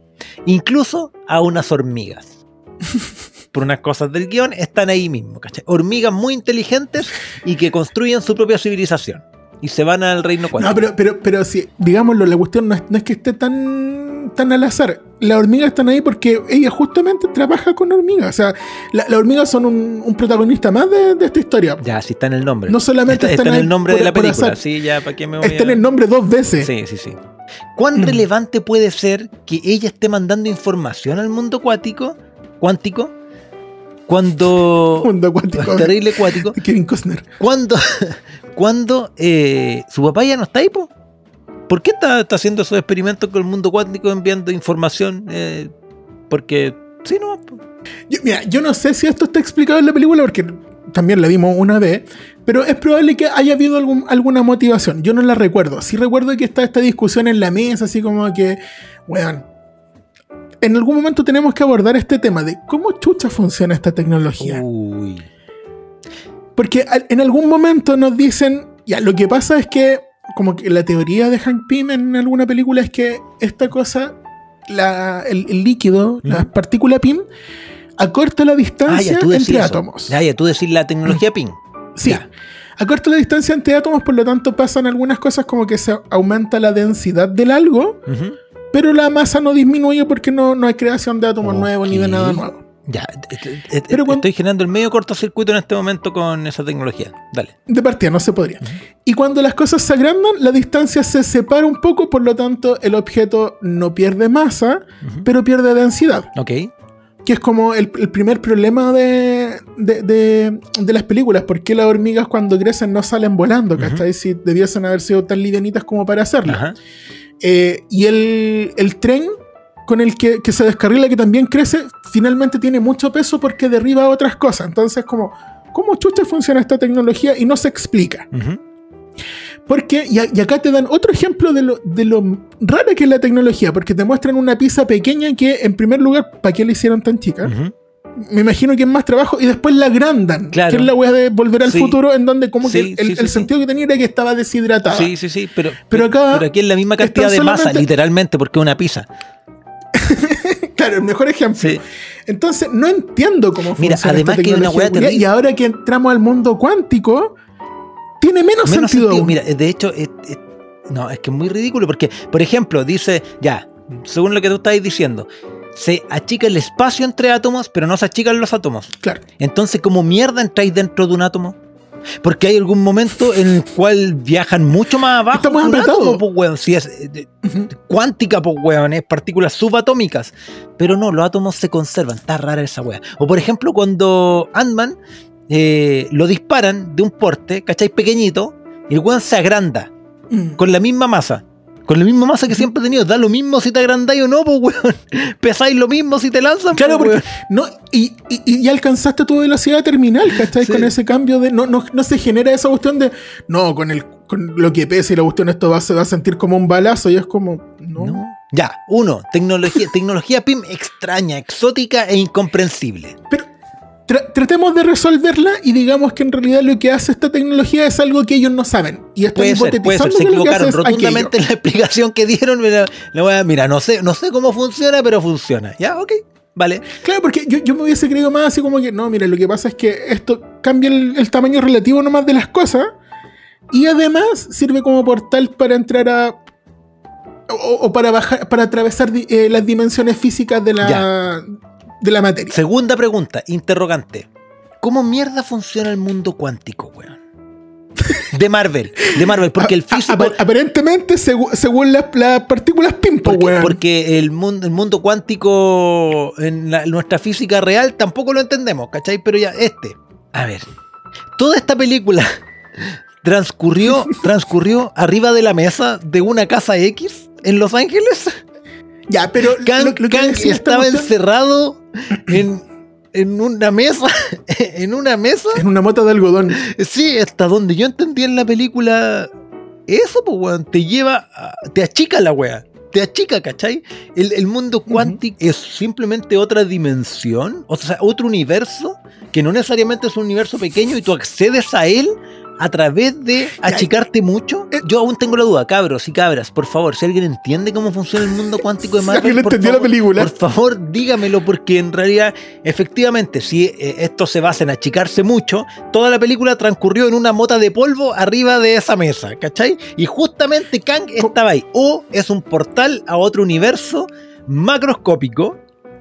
Incluso a unas hormigas. [LAUGHS] Por unas cosas del guion están ahí mismo. ¿cachai? Hormigas muy inteligentes y que construyen su propia civilización. Y se van al reino cuántico. No, pero, pero, pero si, digámoslo, la cuestión no es, no es que esté tan, tan al azar. Las hormigas están ahí porque ella justamente trabaja con hormigas. O sea, la- las hormigas son un, un protagonista más de, de esta historia. Ya, sí está en el nombre. No solamente está, en el nombre por- de la película. Sí, ya, ¿para qué me voy Está en el nombre dos veces. Sí, sí, sí. ¿Cuán Mm. relevante puede ser que ella esté mandando información al mundo cuático, cuántico, cuando [LAUGHS] Mundo acuático. [LAUGHS] terrible cuático, [LAUGHS] Kevin Costner. cuando, cuando eh, su papá ya no está ahí, po? ¿Por qué está, está haciendo esos experimentos con el mundo cuántico enviando información? Eh, porque sí, no. Yo, mira, yo no sé si esto está explicado en la película porque también la vimos una vez, pero es probable que haya habido algún- alguna motivación. Yo no la recuerdo. Sí recuerdo que está esta discusión en la mesa, así como que, weón, en algún momento tenemos que abordar este tema de cómo chucha funciona esta tecnología. Uy. Porque en algún momento nos dicen, ya, lo que pasa es que, como que la teoría de Hank Pym en alguna película es que esta cosa, la- el, el líquido, la Ujú. partícula Pym, acorta la Ah, distancia entre eso. átomos. Ya, ya tú decís la tecnología PIN. Sí. Ya. Acorta la distancia entre átomos, por lo tanto pasan algunas cosas como que se aumenta la densidad del algo, pero la masa no disminuye porque no, no hay creación de átomos nuevos ni de nada nuevo. Ya, et- et- et- Pero cuando- estoy generando el medio cortocircuito en este momento con esa tecnología. Dale. De partida no se podría. Y cuando las cosas se agrandan, la distancia se separa un poco, por lo tanto el objeto no pierde masa, Ujú. pero pierde densidad. Ok. Que es como el, el primer problema de, de, de- de las películas. ¿Por qué las hormigas cuando crecen no salen volando? Ujú. ¿Cachai? Si debiesen haber sido tan livianitas como para hacerlo. Eh, y el, el tren con el que, que se descarrila, que también crece, finalmente tiene mucho peso porque derriba otras cosas. Entonces, como, ¿cómo chucha funciona esta tecnología? Y no se explica. Porque, y, a- y acá te dan otro ejemplo de lo, de lo rara que es la tecnología, porque te muestran una pieza pequeña que, en primer lugar, ¿para qué la hicieron tan chica? Me imagino que es más trabajo, y después la agrandan, Claro. que es la weá de volver al Sí. futuro, en donde como Sí, que el, sí, el sentido que tenía era que estaba deshidratada. Sí, sí, sí, pero, Pero acá pero aquí es la misma cantidad de masa, literalmente, porque es una pizza. [LAUGHS] Claro, el mejor ejemplo. Sí. Entonces, no entiendo cómo Mira, funciona además esta que una. Y ahora que entramos al mundo cuántico, tiene menos, Menos sentido. Mira, de hecho, es- es- no, es que es muy ridículo, porque, por ejemplo, dice, ya, según lo que tú estáis diciendo, se achica el espacio entre átomos, pero no se achican los átomos. Claro. Entonces, ¿cómo mierda entráis dentro de un átomo? Porque hay algún momento en el cual viajan mucho más abajo. Estamos apretados. átomo, po, weón. Si es eh, cuántica, pues, weón, es partículas subatómicas. Pero no, los átomos se conservan. Está rara esa weá. O por ejemplo, cuando Ant-Man eh, lo disparan de un porte, ¿cachai? Pequeñito, y el weón se agranda Mm. con la misma masa. Con la misma masa que siempre he tenido. Da lo mismo si te agrandáis o no, pues, weón. [LAUGHS] Pesáis lo mismo si te lanzan, Claro, porque weón. no, y, y, y alcanzaste tu velocidad terminal, ¿cachai? Sí. Con ese cambio de. No, no, no se genera esa cuestión de. No, con el con lo que pesa y la cuestión esto va, se va a sentir como un balazo y es como. No. No. Ya, uno, tecnología, tecnología PIM extraña, exótica e incomprensible. Pero tra- tratemos de resolverla y digamos que en realidad lo que hace esta tecnología es algo que ellos no saben. Y están Puede ser, puede ser, hipotetizando se que lo que hace equivocaron es rotundamente en la explicación que dieron. Mira, no sé, no sé cómo funciona, pero funciona. Ya, ok, vale. Claro, porque yo, yo me hubiese creído más así como que, no, mira, lo que pasa es que esto cambia el, el tamaño relativo nomás de las cosas y además sirve como portal para entrar a... O, o para bajar, para atravesar eh, las dimensiones físicas de la, de la materia. Segunda pregunta, interrogante. ¿Cómo mierda funciona el mundo cuántico, weón? De Marvel, de Marvel, porque el físico... apar- aparentemente, segu- según las, las partículas pimpo, Porque, weón. porque el mundo, el mundo cuántico en la- nuestra física real tampoco lo entendemos, ¿cachai? Pero ya, este. A ver. Toda esta película [LAUGHS] transcurrió, [LAUGHS] transcurrió arriba de la mesa de una casa X en Los Ángeles. Ya, pero Kang, lo- lo que Kang decía esta estaba cuestión- encerrado en, [LAUGHS] en una mesa. En una mesa. en una mota de algodón. Sí, hasta donde yo entendí en la película. Eso, pues, weón, te lleva. a- te achica la wea. Te achica, ¿cachai? El, el mundo cuántico es simplemente otra dimensión, o sea, otro universo, que no necesariamente es un universo pequeño y tú accedes a él a través de achicarte mucho. Eh. Yo aún tengo la duda, cabros y cabras, por favor, si alguien entiende cómo funciona el mundo cuántico de Si Marvel, alguien por entendió la película. por favor, dígamelo, porque en realidad, efectivamente, si eh, esto se basa en achicarse mucho, toda la película transcurrió en una mota de polvo arriba de esa mesa, ¿cachai? Y justamente Kang estaba ahí. O es un portal a otro universo macroscópico,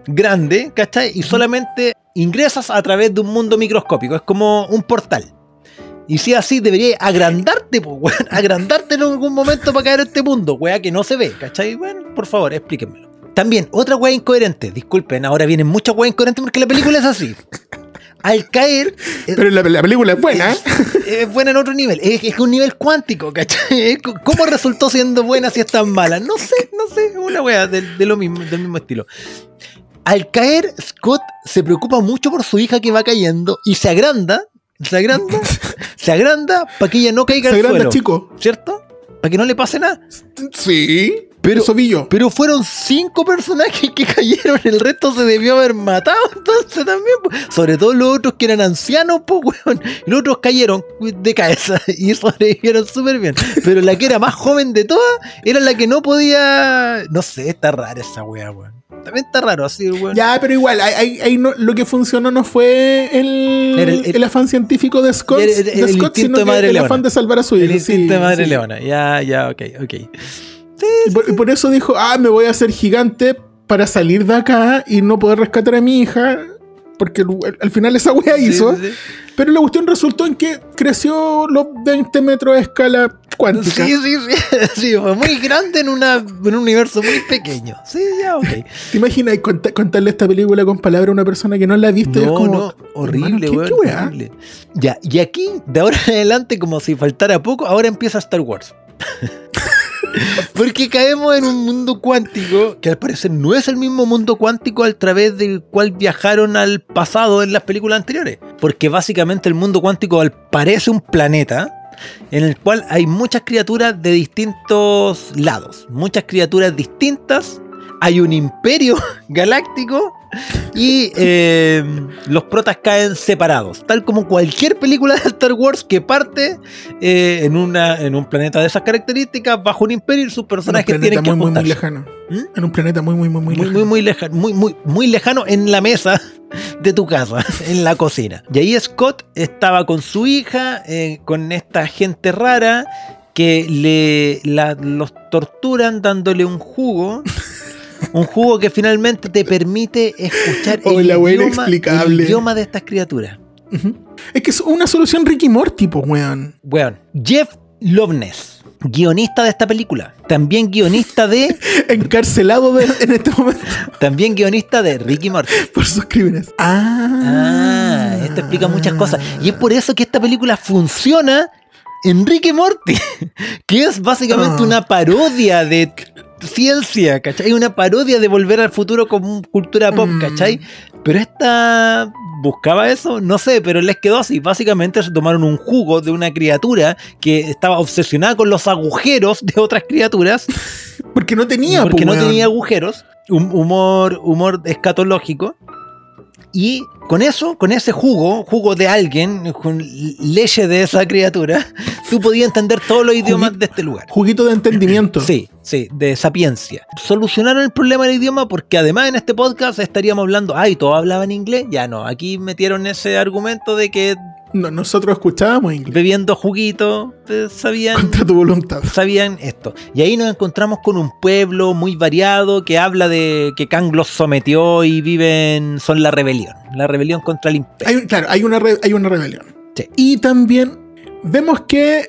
grande, ¿cachai? Y solamente ingresas a través de un mundo microscópico. Es como un portal. Y si así, debería agrandarte, pues, weón. [LAUGHS] Agrandarte en algún momento para caer a este mundo, weá, que no se ve, ¿cachai? Bueno, por favor, explíquenmelo. También, otra weá incoherente. Disculpen, ahora vienen muchas weas incoherentes porque la película es así. Al caer, eh, Pero la, la película es buena. ¿eh? es buena en otro nivel. Es, es un nivel cuántico, ¿cachai? ¿Cómo resultó siendo buena si es tan mala? No sé, no sé. Es una wea de, de lo mismo, del mismo estilo. Al caer, Scott se preocupa mucho por su hija que va cayendo y se agranda, se agranda, se agranda para que ella no caiga Se al agranda, suelo. chico. ¿Cierto? Para que no le pase nada. Sí. Pero-. Pero fueron cinco personajes que cayeron, el resto se debió haber matado, entonces también. Sobre todo los otros que eran ancianos, pues, weón. Y los otros cayeron de cabeza y sobrevivieron súper bien. Pero la que era más joven de todas era la que no podía. No sé, está rara esa wea, weón. También está raro así, weón. Ya, pero igual, ahí, ahí- no- lo que funcionó no fue el, el- el, afán científico de Scott, de Scott, sino de que madre el afán de salvar a su hijo. el instinto sí, de madre sí. leona. Ya, ya, ok, ok. Y por, y por eso dijo, ah, me voy a hacer gigante para salir de acá y no poder rescatar a mi hija. Porque al- al final esa wea hizo. sí, sí. Pero la cuestión resultó en que creció los 20 metros de escala cuántica. Sí, sí, sí, [LAUGHS] sí, fue muy grande en, una, en un universo muy pequeño. Sí, ya, ok. [LAUGHS] ¿Te imaginas cont- contarle esta película con palabras a una persona que no la ha visto? y es No, como, no, horrible, horrible. Ya, y aquí, de ahora en adelante, como si faltara poco, ahora empieza Star Wars. [LAUGHS] Porque caemos en un mundo cuántico que al parecer no es el mismo mundo cuántico a través del cual viajaron al pasado en las películas anteriores. Porque básicamente el mundo cuántico al- parece un planeta en el cual hay muchas criaturas de distintos lados, muchas criaturas distintas. Hay un imperio [LAUGHS] galáctico y eh, los protas caen separados, tal como cualquier película de Star Wars que parte eh, en, una, en un planeta de esas características, bajo un imperio y sus personajes tienen que muy, muy, muy lejano. ¿Mm? En un planeta muy, muy, muy, muy, Muy, lejano. muy, muy lejano, muy, muy, muy lejano en la mesa de tu casa, [LAUGHS] en la cocina. Y ahí Scott estaba con su hija, eh, con esta gente rara que le la- los torturan dándole un jugo. Un jugo que finalmente te permite escuchar Oh, el, la idioma, inexplicable. el idioma de estas criaturas. Es que es una solución Ricky Morty, pues, weón. Weón. Jeff Loveness, guionista de esta película. También guionista de. [LAUGHS] Encarcelado de- en este momento también guionista de Ricky Morty. [LAUGHS] por sus crímenes. Ah. Ah, esto explica muchas cosas. Y es por eso que esta película funciona en Rick y Morty, [LAUGHS] que es básicamente Ah. una parodia de ciencia, ¿cachai? Una parodia de volver al futuro como cultura pop, Mm. ¿cachai? Pero esta buscaba eso, no sé, pero les quedó así. Básicamente se tomaron un jugo de una criatura que estaba obsesionada con los agujeros de otras criaturas [LAUGHS] Porque no tenía, porque po, no weón. tenía agujeros, hum- humor, humor escatológico. Y con eso, con ese jugo, jugo de alguien, con leche de esa criatura, [LAUGHS] tú podías entender todos los idiomas de este lugar. Juguito de entendimiento. Sí, sí, de sapiencia. Solucionaron el problema del idioma porque además en este podcast estaríamos hablando, ay, todos hablaban inglés. Ya no, aquí metieron ese argumento de que No, nosotros escuchábamos inglés bebiendo juguito eh, sabían contra tu voluntad. sabían esto. Y ahí nos encontramos con un pueblo muy variado que habla de que Kang los sometió y viven, son la rebelión, la rebelión contra el imperio. Hay, claro, hay una, re- hay una rebelión. Sí. Y también vemos que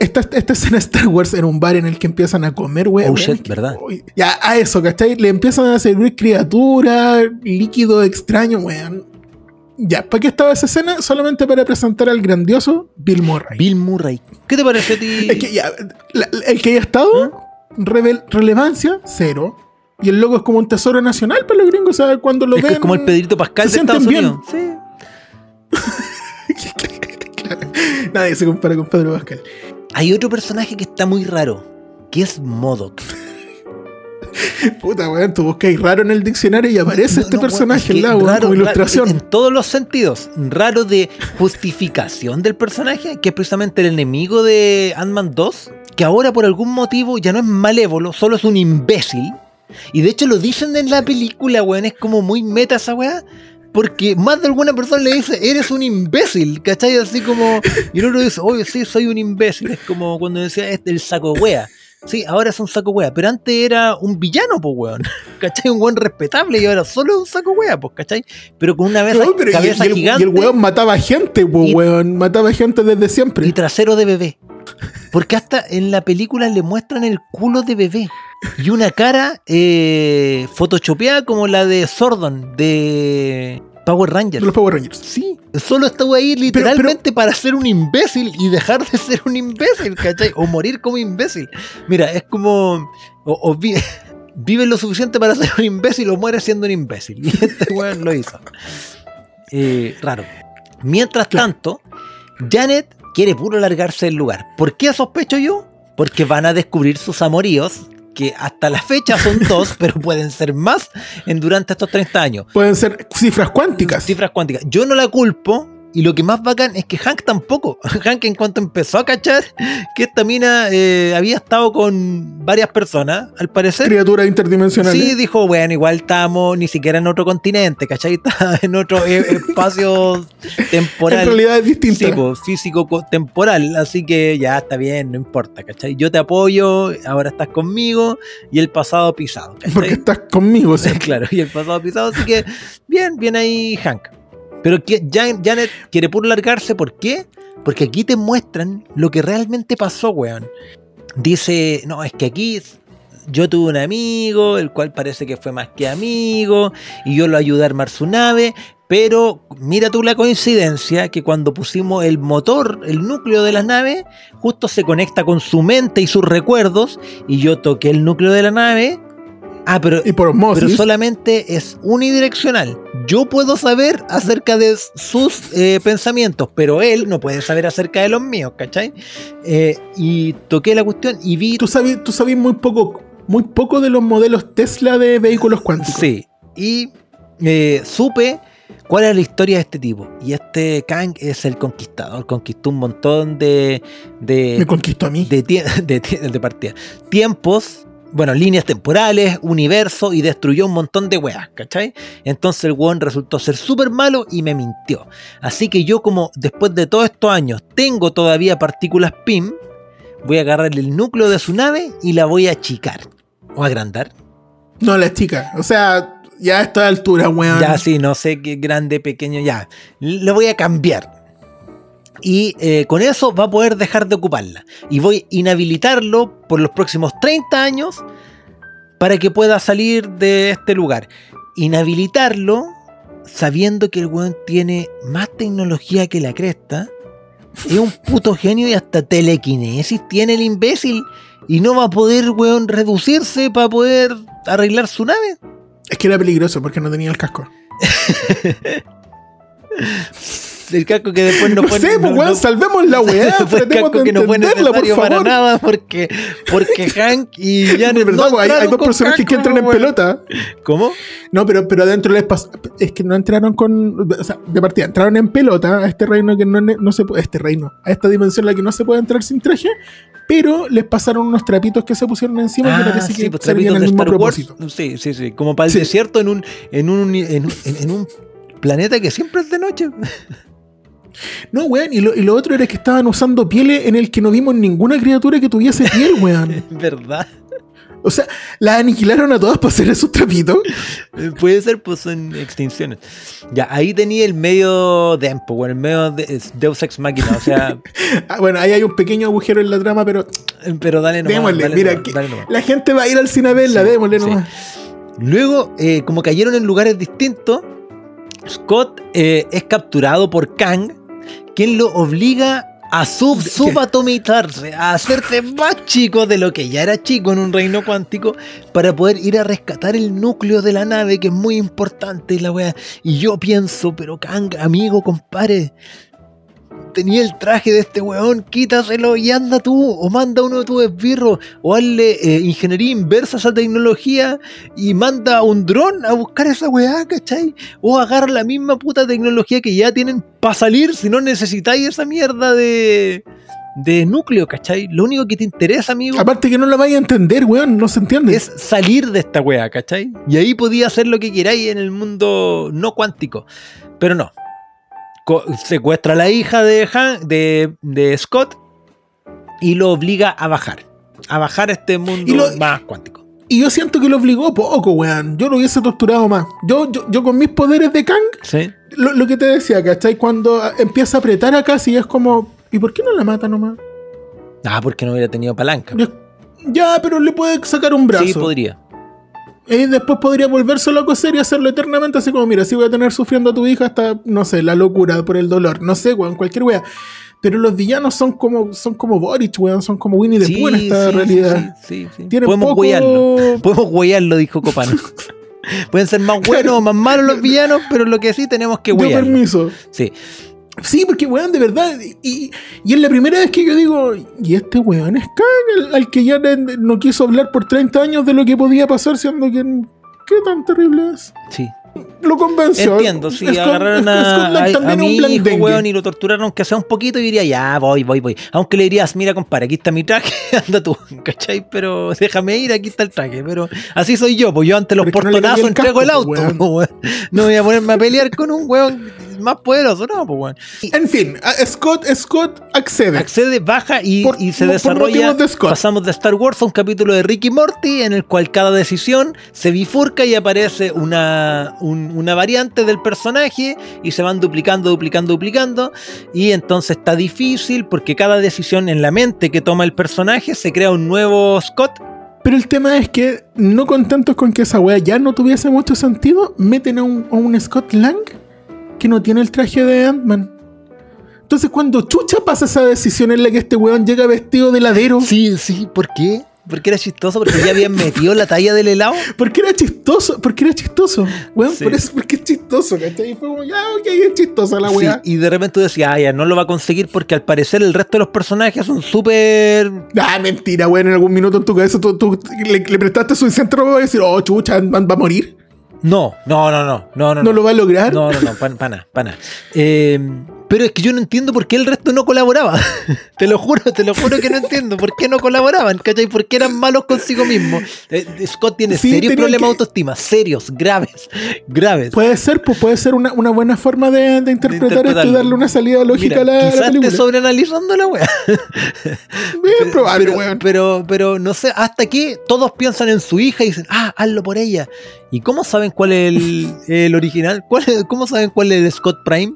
esta, esta escena de Star Wars en un bar en el que empiezan a comer, weón. Oh, shit, ¿verdad? Ya, a eso, ¿cachai? Le empiezan a servir criaturas, líquido extraño, weón. Ya, ¿para qué estaba esa escena? Solamente para presentar al grandioso Bill Murray. Bill Murray. ¿Qué te parece a ti? [LAUGHS] Es que ya, la- la- el que haya estado, revel- relevancia, cero. Y el logo es como un tesoro nacional para los gringos, o sea, cuando lo Es ven. es como el Pedrito Pascal se de Estados Unidos. Sí. [LAUGHS] Claro, Nadie se compara con Pedro Pascal. Hay otro personaje que está muy raro, que es Modoc. [LAUGHS] Puta, weón, tú buscáis raro en el diccionario y aparece No, este no, personaje es que lado, weón, raro, como raro, ilustración. en todos los sentidos. Raro de justificación del personaje, que es precisamente el enemigo de Ant-Man 2, que ahora por algún motivo ya no es malévolo, solo es un imbécil. Y de hecho lo dicen en la película, weón, es como muy meta esa weá. Porque más de alguna persona le dice, eres un imbécil, ¿cachai? Así como, y el otro dice, oye, sí, soy un imbécil. Es como cuando decía, este el saco wea. Sí, ahora es un saco wea, pero antes era un villano, pues weón. [LAUGHS] ¿Cachai? Un buen respetable y ahora solo un saco wea, pues, ¿cachai? Pero con una vez No, cabeza y el, gigante y el weón mataba gente, po, Y- weón. Mataba gente desde siempre. y trasero de bebé. Porque hasta en la película le muestran el culo de bebé. Y una cara eh, photoshopeada como la de Sordon de Power de Rangers. los Power Rangers. Sí, solo estuvo ahí literalmente para ser un imbécil y dejar de ser un imbécil, ¿cachai? O morir como imbécil. Mira, es como. O, o vi- [LAUGHS] vive lo suficiente para ser un imbécil o muere siendo un imbécil. [LAUGHS] Y este weón lo hizo. Eh, raro. Mientras Claro. tanto, Janet quiere puro largarse del lugar. ¿Por qué sospecho yo? Porque van a descubrir sus amoríos, que hasta la fecha son dos, [LAUGHS] pero pueden ser más en, durante estos 30 años. Pueden ser cifras cuánticas. Cifras cuánticas. Yo no la culpo. Y lo que más bacán es que Hank tampoco. [LAUGHS] Hank en cuanto empezó a cachar que esta mina eh, había estado con varias personas, al parecer. Criaturas interdimensionales. Sí, dijo, bueno, igual estamos ni siquiera en otro continente, ¿cachai? [LAUGHS] Está en otro eh, espacio temporal. en realidad es distinta. Sí, pues, físico co- temporal, así que ya está bien, no importa, ¿cachai? Yo te apoyo, ahora estás conmigo y el pasado pisado, ¿cachai? porque estás conmigo, sí. [LAUGHS] claro, y el pasado pisado, así que bien, bien ahí Hank. Pero que- Jan- Janet quiere puro largarse, ¿por qué? Porque aquí te muestran lo que realmente pasó, weón. Dice, no, es que aquí yo tuve un amigo, el cual parece que fue más que amigo, y yo lo ayudé a armar su nave, pero mira tú la coincidencia que cuando pusimos el motor, el núcleo de la nave, justo se conecta con su mente y sus recuerdos, y yo toqué el núcleo de la nave. Ah, pero Y por pero solamente es unidireccional. Yo puedo saber acerca de sus eh, pensamientos, pero él no puede saber acerca de los míos, ¿cachai? Eh, y toqué la cuestión y vi... Tú sabes, tú sabes muy poco, muy poco de los modelos Tesla de vehículos cuánticos. Sí, y eh, supe cuál era la historia de este tipo. Y este Kang es el conquistador, conquistó un montón de... de Me conquistó a mí. de, [LAUGHS] de, tie- de partida. Tiempos, bueno, líneas temporales, universo y destruyó un montón de weas, ¿cachai? Entonces el weón resultó ser súper malo y me mintió. Así que yo como después de todos estos años tengo todavía partículas PIM, voy a agarrar el núcleo de su nave y la voy a achicar o agrandar. No, la chica. O sea, ya a esta altura, weón. Ya sí, no sé qué grande, pequeño, ya. Lo voy a cambiar. Y eh, con eso va a poder dejar de ocuparla. Y voy a inhabilitarlo por los próximos 30 años para que pueda salir de este lugar. Inhabilitarlo sabiendo que el weón tiene más tecnología que la cresta. Es un puto genio y hasta telequinesis tiene el imbécil. Y no va a poder, weón, reducirse para poder arreglar su nave. Es que era peligroso porque no tenía el casco. [LAUGHS] el casco que después no, No puede. sé, pues, weón, salvemos la weá. [LAUGHS] el casco que no fue necesario para nada porque, porque Hank y Janet De [LAUGHS] verdad, no pues, hay, dos personajes que casco, entran en pelota. ¿Cómo? No, pero, pero adentro les pasó. Es que no entraron con. O sea, de partida, entraron en pelota a este reino que no, no se puede. Este reino, a esta dimensión en la que no se puede entrar sin traje. Pero les pasaron unos trapitos que se pusieron encima y Ah, parece sí, que pues, trapitos de mismo Star Wars. propósito. Sí, sí, sí. Como para el Sí. desierto en un, en un, en un, en- en un planeta que siempre es de noche. No, weón, y lo, y lo otro era que estaban usando pieles en el que no vimos ninguna criatura que tuviese piel, weón. [LAUGHS] ¿Verdad? O sea, las aniquilaron a todas para hacer esos trapitos. Eh, Puede ser, pues en extinciones. Ya, ahí tenía el medio Dempo, bueno, el medio de, Deus Ex Máquina, o sea, [LAUGHS] Ah, bueno, ahí hay un pequeño agujero en la trama, pero pero dale nomás. démosle. dale Mira, nomás, que- dale nomás. la gente va a ir al cine a verla, Sí, démosle sí. nomás. Luego, eh, como cayeron en lugares distintos, Scott eh, es capturado por Kang, quien lo obliga a sub [LAUGHS] subatomizarse, a hacerse más chico de lo que ya era chico en un reino cuántico, para poder ir a rescatar el núcleo de la nave, que es muy importante y la wea. Y yo pienso, pero Kang, amigo, compadre. Tenía el traje de este weón, quítaselo y anda tú, o manda uno de tus esbirros, o hazle eh, ingeniería inversa a esa tecnología y manda un dron a buscar esa weá, ¿cachai? O agarra la misma puta tecnología que ya tienen para salir si no necesitáis esa mierda de, de núcleo, ¿cachai? Lo único que te interesa, amigo, Aparte que no la vaya a entender, weón, no se entiende. es salir de esta weá, ¿cachai? Y ahí podía hacer lo que queráis en el mundo no cuántico. Pero no. Secuestra a la hija de, Han- de, de Scott y lo obliga a bajar. A bajar a este mundo lo- más cuántico. Y yo siento que lo obligó poco, weón. Yo lo hubiese torturado más. Yo, yo, yo con mis poderes de Kang, ¿Sí? lo, lo que te decía, ¿cachai? Cuando ah, empieza a apretar acá, sí es como, ¿y por qué no la mata nomás? Ah, porque no hubiera tenido palanca. Ya, pero le puede sacar un brazo. Sí, podría. Y después podría volvérselo a coser y hacerlo eternamente, así como, mira, si voy a tener sufriendo a tu hija hasta, no sé, la locura por el dolor, no sé, weón, cualquier wea. Pero los villanos son como, son como Boric, weón, son como Winnie the Sí, Pooh en esta sí, realidad. sí, sí, sí. Podemos poco- huearlo. Podemos huearlo, dijo Copano. [LAUGHS] Pueden ser más buenos o más malos los villanos, pero lo que sí tenemos que Yo huearlo. permiso. Sí. Sí, porque weón, de verdad. Y, y es la primera vez que yo digo, y este weón es Kang, al, al que ya no quiso hablar por 30 años de lo que podía pasar, siendo que. ¿Qué tan terrible es? Sí. Lo convenció. Entiendo, si Scott- agarraron a, a- a mi hijo, blandengue. weón, y lo torturaron que sea un poquito y diría, ya, voy, voy, voy. Aunque le dirías, mira, compadre, aquí está mi traje, [LAUGHS] anda tú, ¿cachai? Pero déjame ir, aquí está el traje. Pero así soy yo, pues yo ante los no portonazos entrego el auto, pues, weón. [LAUGHS] No voy a ponerme a pelear con un weón más poderoso, no, pues weón. En fin, Scott, Scott accede. Accede, baja y, Por- y se por desarrolla. motivos de Scott. Pasamos de Star Wars a un capítulo de Ricky Morty en el cual cada decisión se bifurca y aparece una, un- una variante del personaje y se van duplicando, duplicando, duplicando. Y entonces está difícil porque cada decisión en la mente que toma el personaje se crea un nuevo Scott. Pero el tema es que, no contentos con que esa wea ya no tuviese mucho sentido, meten a un, a un Scott Lang que no tiene el traje de Ant-Man. Entonces, cuando Chucha pasa esa decisión en la que este weón llega vestido de heladero, Sí, sí, ¿por qué? Porque era chistoso, porque ya habían metido la talla del helado. [LAUGHS] porque era chistoso, porque era chistoso. Weón, Sí. por eso, porque es chistoso, ¿cachai? Y fue como, ya, ok, es chistosa la Sí, wea. y de repente tú decías, ah, ya no lo va a conseguir porque al parecer el resto de los personajes son súper Ah, mentira, weón, en algún minuto en tu cabeza tú, tú le, le prestaste su incentro para decir, oh, Chucha, Ant-Man va a morir. No, no, no, no, no, no. No, lo va a lograr. No, no, no, para nada. Eh, Pero es que yo no entiendo por qué el resto no colaboraba. [LAUGHS] te lo juro, te lo juro que no entiendo. ¿Por qué no colaboraban? ¿Cachai? ¿Por qué eran malos consigo mismos? Eh, Scott tiene Sí, serios problemas de que- autoestima. Serios, graves, [LAUGHS] graves. Puede ser, pues puede ser una, una buena forma de, de interpretar esto y darle una salida lógica Mira, a la, quizás película. sobreanalizando la wea. [LAUGHS] Bien probable, pero, weón. pero, pero no sé, hasta aquí todos piensan en su hija y dicen, ah, hazlo por ella. ¿Y cómo saben cuál es el, el original? ¿Cuál es- ¿Cómo saben cuál es el Scott Prime?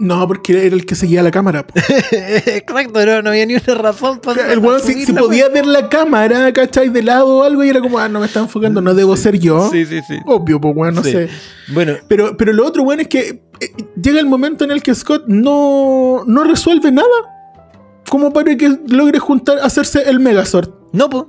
No, porque era el que seguía la cámara. po. [LAUGHS] Exacto, no, no había ni una razón para El weón si, podía ver la cámara, ¿cachai? De lado o algo y era como, ah, no me está enfocando, no debo ser yo. Sí, sí, sí. Obvio, pues, weón, no Sí. sé. Bueno, Pero, pero lo otro, weón, es que eh, llega el momento en el que Scott no, no resuelve nada. Como para que logre juntar, hacerse el Megazord. no, pues.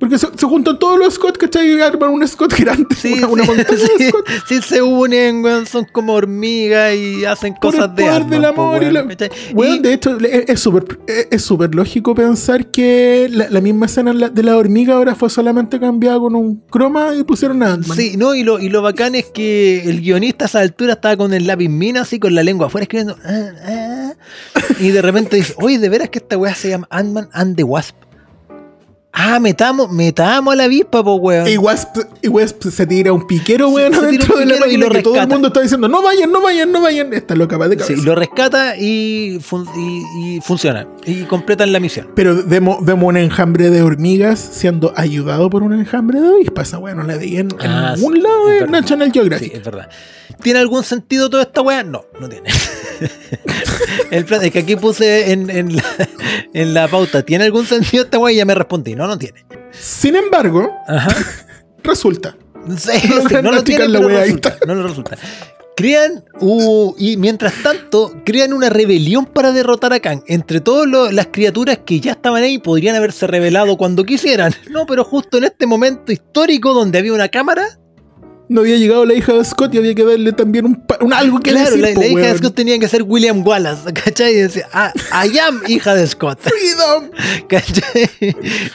Porque se, se juntan todos los Scott, ¿cachai? Y arman un Scott grande. Sí, una, una sí, montaña de [LAUGHS] sí, Scott. sí se unen, weón, son como hormigas y hacen Por cosas el de poder Ant-Man, del po, amor y weón, la- ¿cachai? Weón, Y- de hecho, es súper es- súper lógico pensar que la, la misma escena la- de la hormiga ahora fue solamente cambiada con un croma y pusieron a Ant-Man. Sí, no, y lo, y lo bacán es que el guionista a esa altura estaba con el lápiz mina así con la lengua afuera escribiendo. "Ah, ah", y de repente dice, oye, de veras que esta weá se llama Ant-Man and the Wasp. Ah, metamos, metamos a la avispa, po, weón. Y Wasp, y Wasp se tira un piquero, weón, se tira dentro un de la y máquina lo que todo el mundo está diciendo, no vayan, no vayan, no vayan. Está loca va de Sí, cabeza. lo rescata y, fun- y, y funciona. Y completan la misión. Pero vemos, vemos un enjambre de hormigas siendo ayudado por un enjambre de avispas. Esa weá no la veía en, Ah, ningún sí, lado de. National Sí, Geographic. es verdad. ¿Tiene algún sentido toda esta weá? No, no tiene. [LAUGHS] El plan es que aquí puse en, en la, en la pauta, ¿tiene algún sentido esta weá? Y ya me respondí, no, no tiene. Sin embargo, Ajá. [LAUGHS] resulta. Sí, [LAUGHS] No sí, logran no lo tiene, pero resulta, no lo resulta. Crean, uh, y mientras tanto, crean una rebelión para derrotar a Kang. Entre todas lo- las criaturas que ya estaban ahí podrían haberse revelado cuando quisieran. No, pero justo en este momento histórico donde había una cámara, No había llegado la hija de Scott y había que darle también un, un algo que claro, decir. la, po, la hija de. Scott tenía que ser William Wallace, [LAUGHS] ¿cachai? Y decía, ah, I am hija de Scott, Freedom. [LAUGHS] ¿cachai?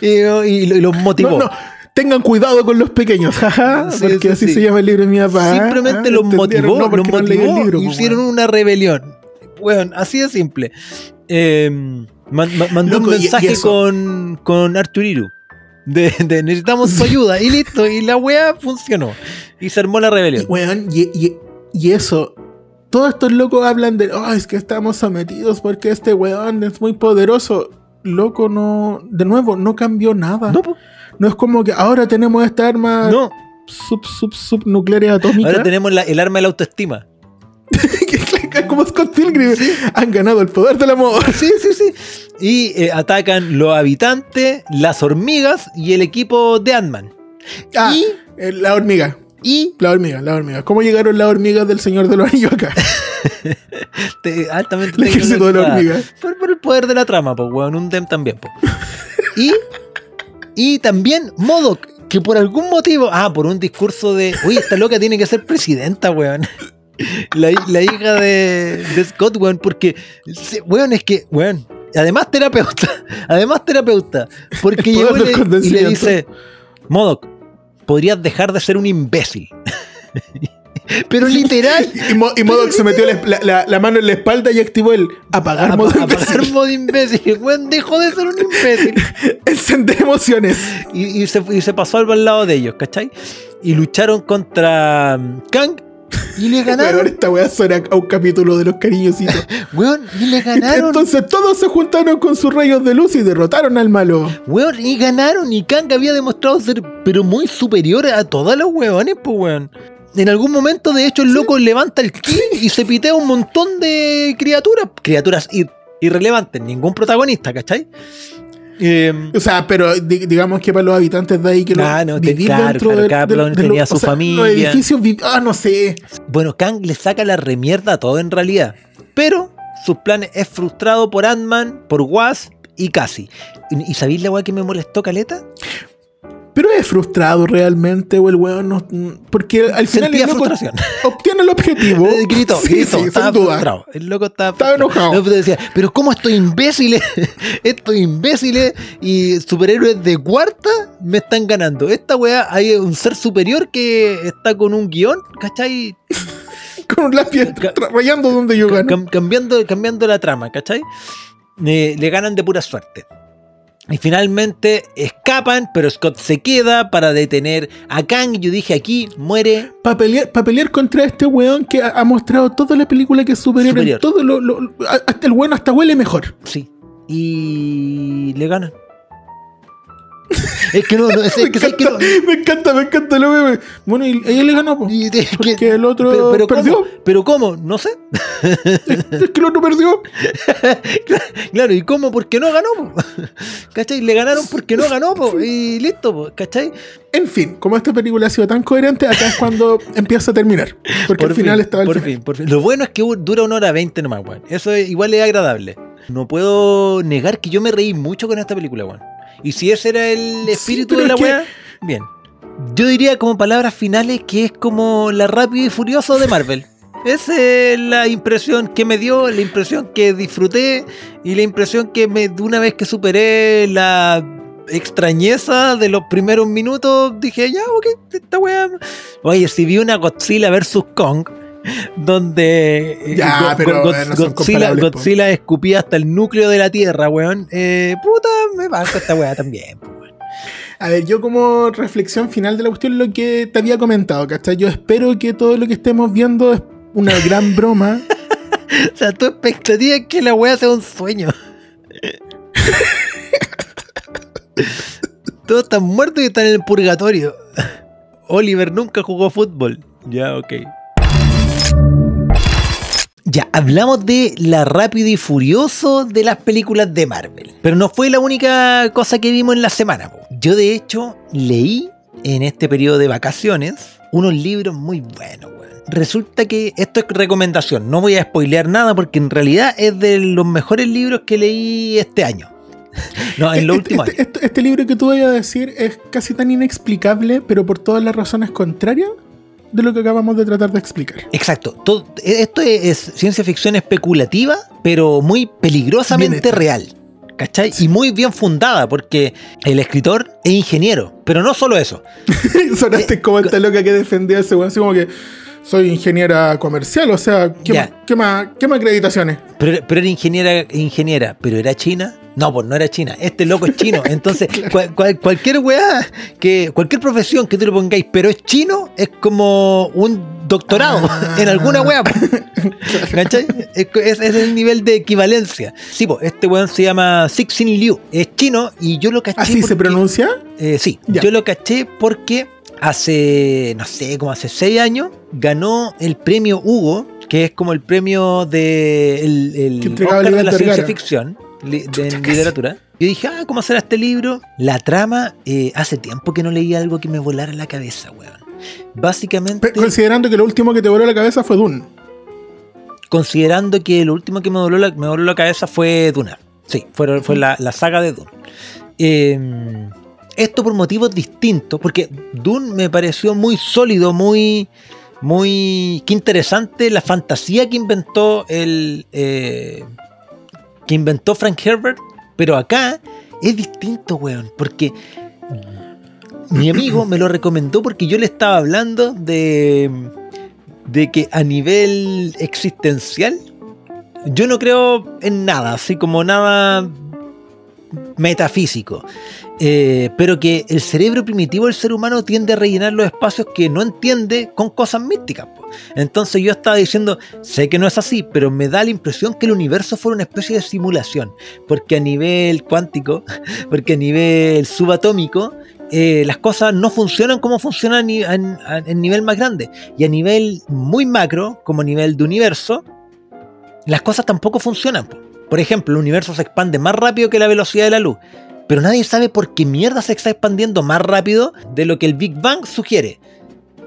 Y, y lo- y los motivó. No, no. Tengan cuidado con los pequeños, jaja. Sí, porque sí, así sí. se llama el libro de mi papá. Simplemente Ah, los motivó, No, los motivó, libro, hicieron una rebelión. Bueno, así de simple. Eh, man- ma- mandó Loco, un y- y mensaje con, con Arturiru. De, de necesitamos su ayuda y listo. Y la wea funcionó. Y se armó la Y, rebelión. weón, y, y- y eso. Todos estos locos hablan de, oh, es que estamos sometidos porque este weón es muy poderoso. Loco, no. De nuevo, no cambió nada. No, No, es como que ahora tenemos esta arma no. sub, sub, subnucleares atómica. Ahora tenemos la- el arma de la autoestima. [LAUGHS] como Scott Pilgrim. Han ganado el poder del amor. [LAUGHS] Sí, sí, sí. Y eh, atacan los habitantes, las hormigas y el equipo de Ant-Man. Ah, Y, eh, la hormiga. Y La hormiga, la hormiga. ¿Cómo llegaron las hormigas del Señor de los Anillos acá? [LAUGHS] te- altamente El ejército de la hormiga. Por, por el poder de la trama, pues, weón. Un dem también, pues. [LAUGHS] Y, y también Modoc, que por algún motivo, ah, por un discurso de, oye, esta loca tiene que ser presidenta, weón. [LAUGHS] La, la hija de, de Scott, weón, porque, weón, es que, weón, además terapeuta, además terapeuta, porque llegó y le, y le dice, Modoc, podrías dejar de ser un imbécil. [LAUGHS] Pero literal, Y, Mo- y Modoc se metió la, la- la- la mano en la espalda y activó el apagar a- modo a- apagar imbécil. modo imbécil. Weón, dejó de ser un imbécil. [LAUGHS] Encender emociones. Y, y se, y se pasó al lado de ellos, ¿cachai? Y lucharon contra mm, Kang y le ganaron. esta weá suena a un capítulo de los cariñositos. [LAUGHS] Weón, y le ganaron. Entonces todos se juntaron con sus rayos de luz y derrotaron al malo. Weón, y ganaron. Y Kang había demostrado ser, pero muy superior a todos los weones, pues, weón. En algún momento, de hecho, el loco levanta el ki y se pitea un montón de criaturas. Criaturas ir- irrelevantes, ningún protagonista, ¿cachai? Eh, O sea, pero di- digamos que para los habitantes de ahí que Ah, lo- no, vivir claro, dentro claro, de, cada de- plano de tenía lo- su o sea, familia. Los edificios, ah, no sé. Bueno, Kang le saca la remierda a todo en realidad. Pero sus planes es frustrado por Ant-Man, por Wasp y Cassie. ¿Y, y sabéis la weá que me molestó, Caleta? Pero es frustrado realmente, o el weón no. Porque al final Sentía el loco frustración. obtiene el objetivo. [LAUGHS] Eh, Gritó, Sí, sí, estaba sin duda. frustrado. El loco estaba, Estaba enojado. Decía, pero ¿cómo estos imbéciles, [LAUGHS] estos imbéciles y superhéroes de cuarta me están ganando? Esta weá, hay un ser superior que está con un guion, ¿cachai? [LAUGHS] Con un lápiz rayando donde yo gano. Cam- cambiando, cambiando la trama, ¿cachai? Eh, le ganan de pura suerte. Y finalmente escapan, pero Scott se queda para detener a Kang. Y yo dije, aquí muere. Para pelear, pa' pelear contra este weón que ha, mostrado toda la película que es superior, Superior. en todo lo, hasta el weón hasta huele mejor. Sí. Y le ganan. Es que no, no, es, [LAUGHS] me, que, ¿sabes qué? encanta, me encanta, me encanta lo meme. Bueno, y ella le ganó, po. Y- es que- Porque el otro pero, pero perdió. ¿cómo? ¿Pero cómo? No sé. [LAUGHS] Es que el otro perdió. [LAUGHS] Claro, ¿y cómo? Porque no ganó, po. ¿cachai? Le ganaron porque no ganó, po. y listo, po. ¿cachai? En fin, como esta película ha sido tan coherente, acá es cuando empieza a terminar. Porque al final fin, estaba el por final. fin, por fin. Lo bueno es que dura una hora veinte nomás, weón. Eso es- igual es agradable. No puedo negar que yo me reí mucho con esta película, weón. Y si ese era el espíritu de la que- weá, bien. Yo diría como palabras finales que es como la rápido y furioso de Marvel. [LAUGHS] Esa es la impresión que me dio, la impresión que disfruté y la impresión que me, de una vez que superé la extrañeza de los primeros minutos, dije, ya, ok, esta weá. Oye, si vi una Godzilla vs. Kong, donde eh, Ya, Go- pero, Go- eh, no Godzilla, escupía hasta el núcleo de la Tierra, weón. Eh, puta, me banco esta weá también, weón. A ver, yo como reflexión final de la cuestión, lo que te había comentado, ¿cachai? Yo espero que todo lo que estemos viendo es una gran broma. [LAUGHS] O sea, tu expectativa es que la weá sea un sueño. [LAUGHS] Todos están muertos y están en el purgatorio. Oliver nunca jugó fútbol. Ya, ok. Ya, hablamos de la rápido y furioso de las películas de Marvel. Pero no fue la única cosa que vimos en la semana. po. Yo, de hecho, leí en este periodo de vacaciones unos libros muy buenos. Resulta que esto es recomendación, no voy a spoilear nada porque en realidad es de los mejores libros que leí este año. [LAUGHS] No, en Este- últimos este, años. este- este libro que tú vayas a decir es casi tan inexplicable, pero por todas las razones contrarias de lo que acabamos de tratar de explicar. Exacto. Todo- esto es, es ciencia ficción especulativa, pero muy peligrosamente real. ¿Cachai? Y muy bien fundada, porque el escritor es ingeniero. Pero no solo eso. [LAUGHS] Sonaste como esta loca que defendía ese weón, así como que soy ingeniera comercial, o sea, ¿qué, más, qué, más, qué más acreditaciones? Pero, pero era ingeniera, ingeniera, pero era china. No, pues no era china. Este loco es [LAUGHS] chino. Entonces, cual- cual- cualquier weá, que, cualquier profesión que tú le pongáis, pero es chino, es como un doctorado Ah. [LAUGHS] en alguna weá. ¿Cachai? Es, el nivel de equivalencia. Sí, pues este weón se llama Sixin Liu. Es chino y yo lo caché. ¿Así se pronuncia? eh, sí, Ya. yo lo caché porque hace, no sé, como hace seis años, ganó el premio Hugo, que es como el premio de el, el Oscar de la ciencia ficción, li- de Chucha, en casi. literatura. Yo dije, ah, ¿cómo será este libro? La trama, eh, hace tiempo que no leía algo que me volara la cabeza, weón. Básicamente, Considerando que lo último que te voló la cabeza fue Dune. considerando que lo último que me voló la, me voló la cabeza fue Duna. Sí, fue, fue la, la saga de Dune. Eh, esto por motivos distintos, porque Dune me pareció muy sólido, muy, muy, qué interesante la fantasía que inventó el, eh, que inventó Frank Herbert, pero acá es distinto, weón, porque mi amigo me lo recomendó porque yo le estaba hablando de, de que a nivel existencial, yo no creo en nada, así como nada metafísico. Eh, pero que el cerebro primitivo del ser humano tiende a rellenar los espacios que no entiende con cosas místicas. po. Entonces yo estaba diciendo, sé que no es así, pero me da la impresión que el universo fuera una especie de simulación, porque a nivel cuántico, [LAUGHS] porque a nivel subatómico, eh, las cosas no funcionan como funcionan en, en nivel más grande. Y a nivel muy macro, como a nivel de universo, las cosas tampoco funcionan. po. Por ejemplo, el universo se expande más rápido que la velocidad de la luz. Pero nadie sabe por qué mierda se está expandiendo más rápido de lo que el Big Bang sugiere.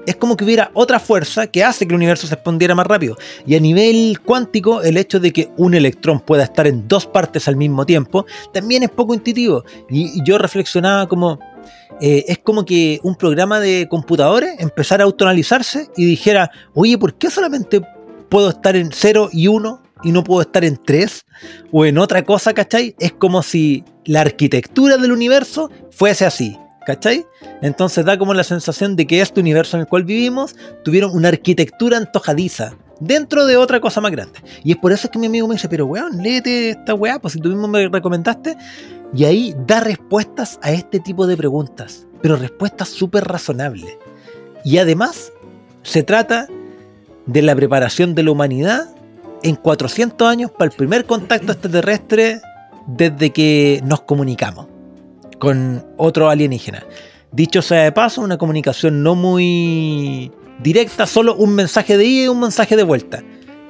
Es como que hubiera otra fuerza que hace que el universo se expandiera más rápido. Y a nivel cuántico, el hecho de que un electrón pueda estar en dos partes al mismo tiempo también es poco intuitivo. Y yo reflexionaba como, eh, es como que un programa de computadores empezara a autoanalizarse y dijera, oye, ¿por qué solamente puedo estar en 0 y 1 y no puedo estar en 3? O en otra cosa, ¿cachai? Es como si la arquitectura del universo fuese así, ¿cachai? Entonces da como la sensación de que este universo en el cual vivimos tuvieron una arquitectura antojadiza. dentro de otra cosa más grande. Y es por eso que mi amigo me dice, pero weón, léete esta weá, pues si tú mismo me recomendaste. Y ahí da respuestas a este tipo de preguntas, pero respuestas súper razonables. Y además se trata de la preparación de la humanidad en 400 años para el primer contacto extraterrestre desde que nos comunicamos con otro alienígena. Dicho sea de paso, una comunicación no muy directa, solo un mensaje de ida y un mensaje de vuelta.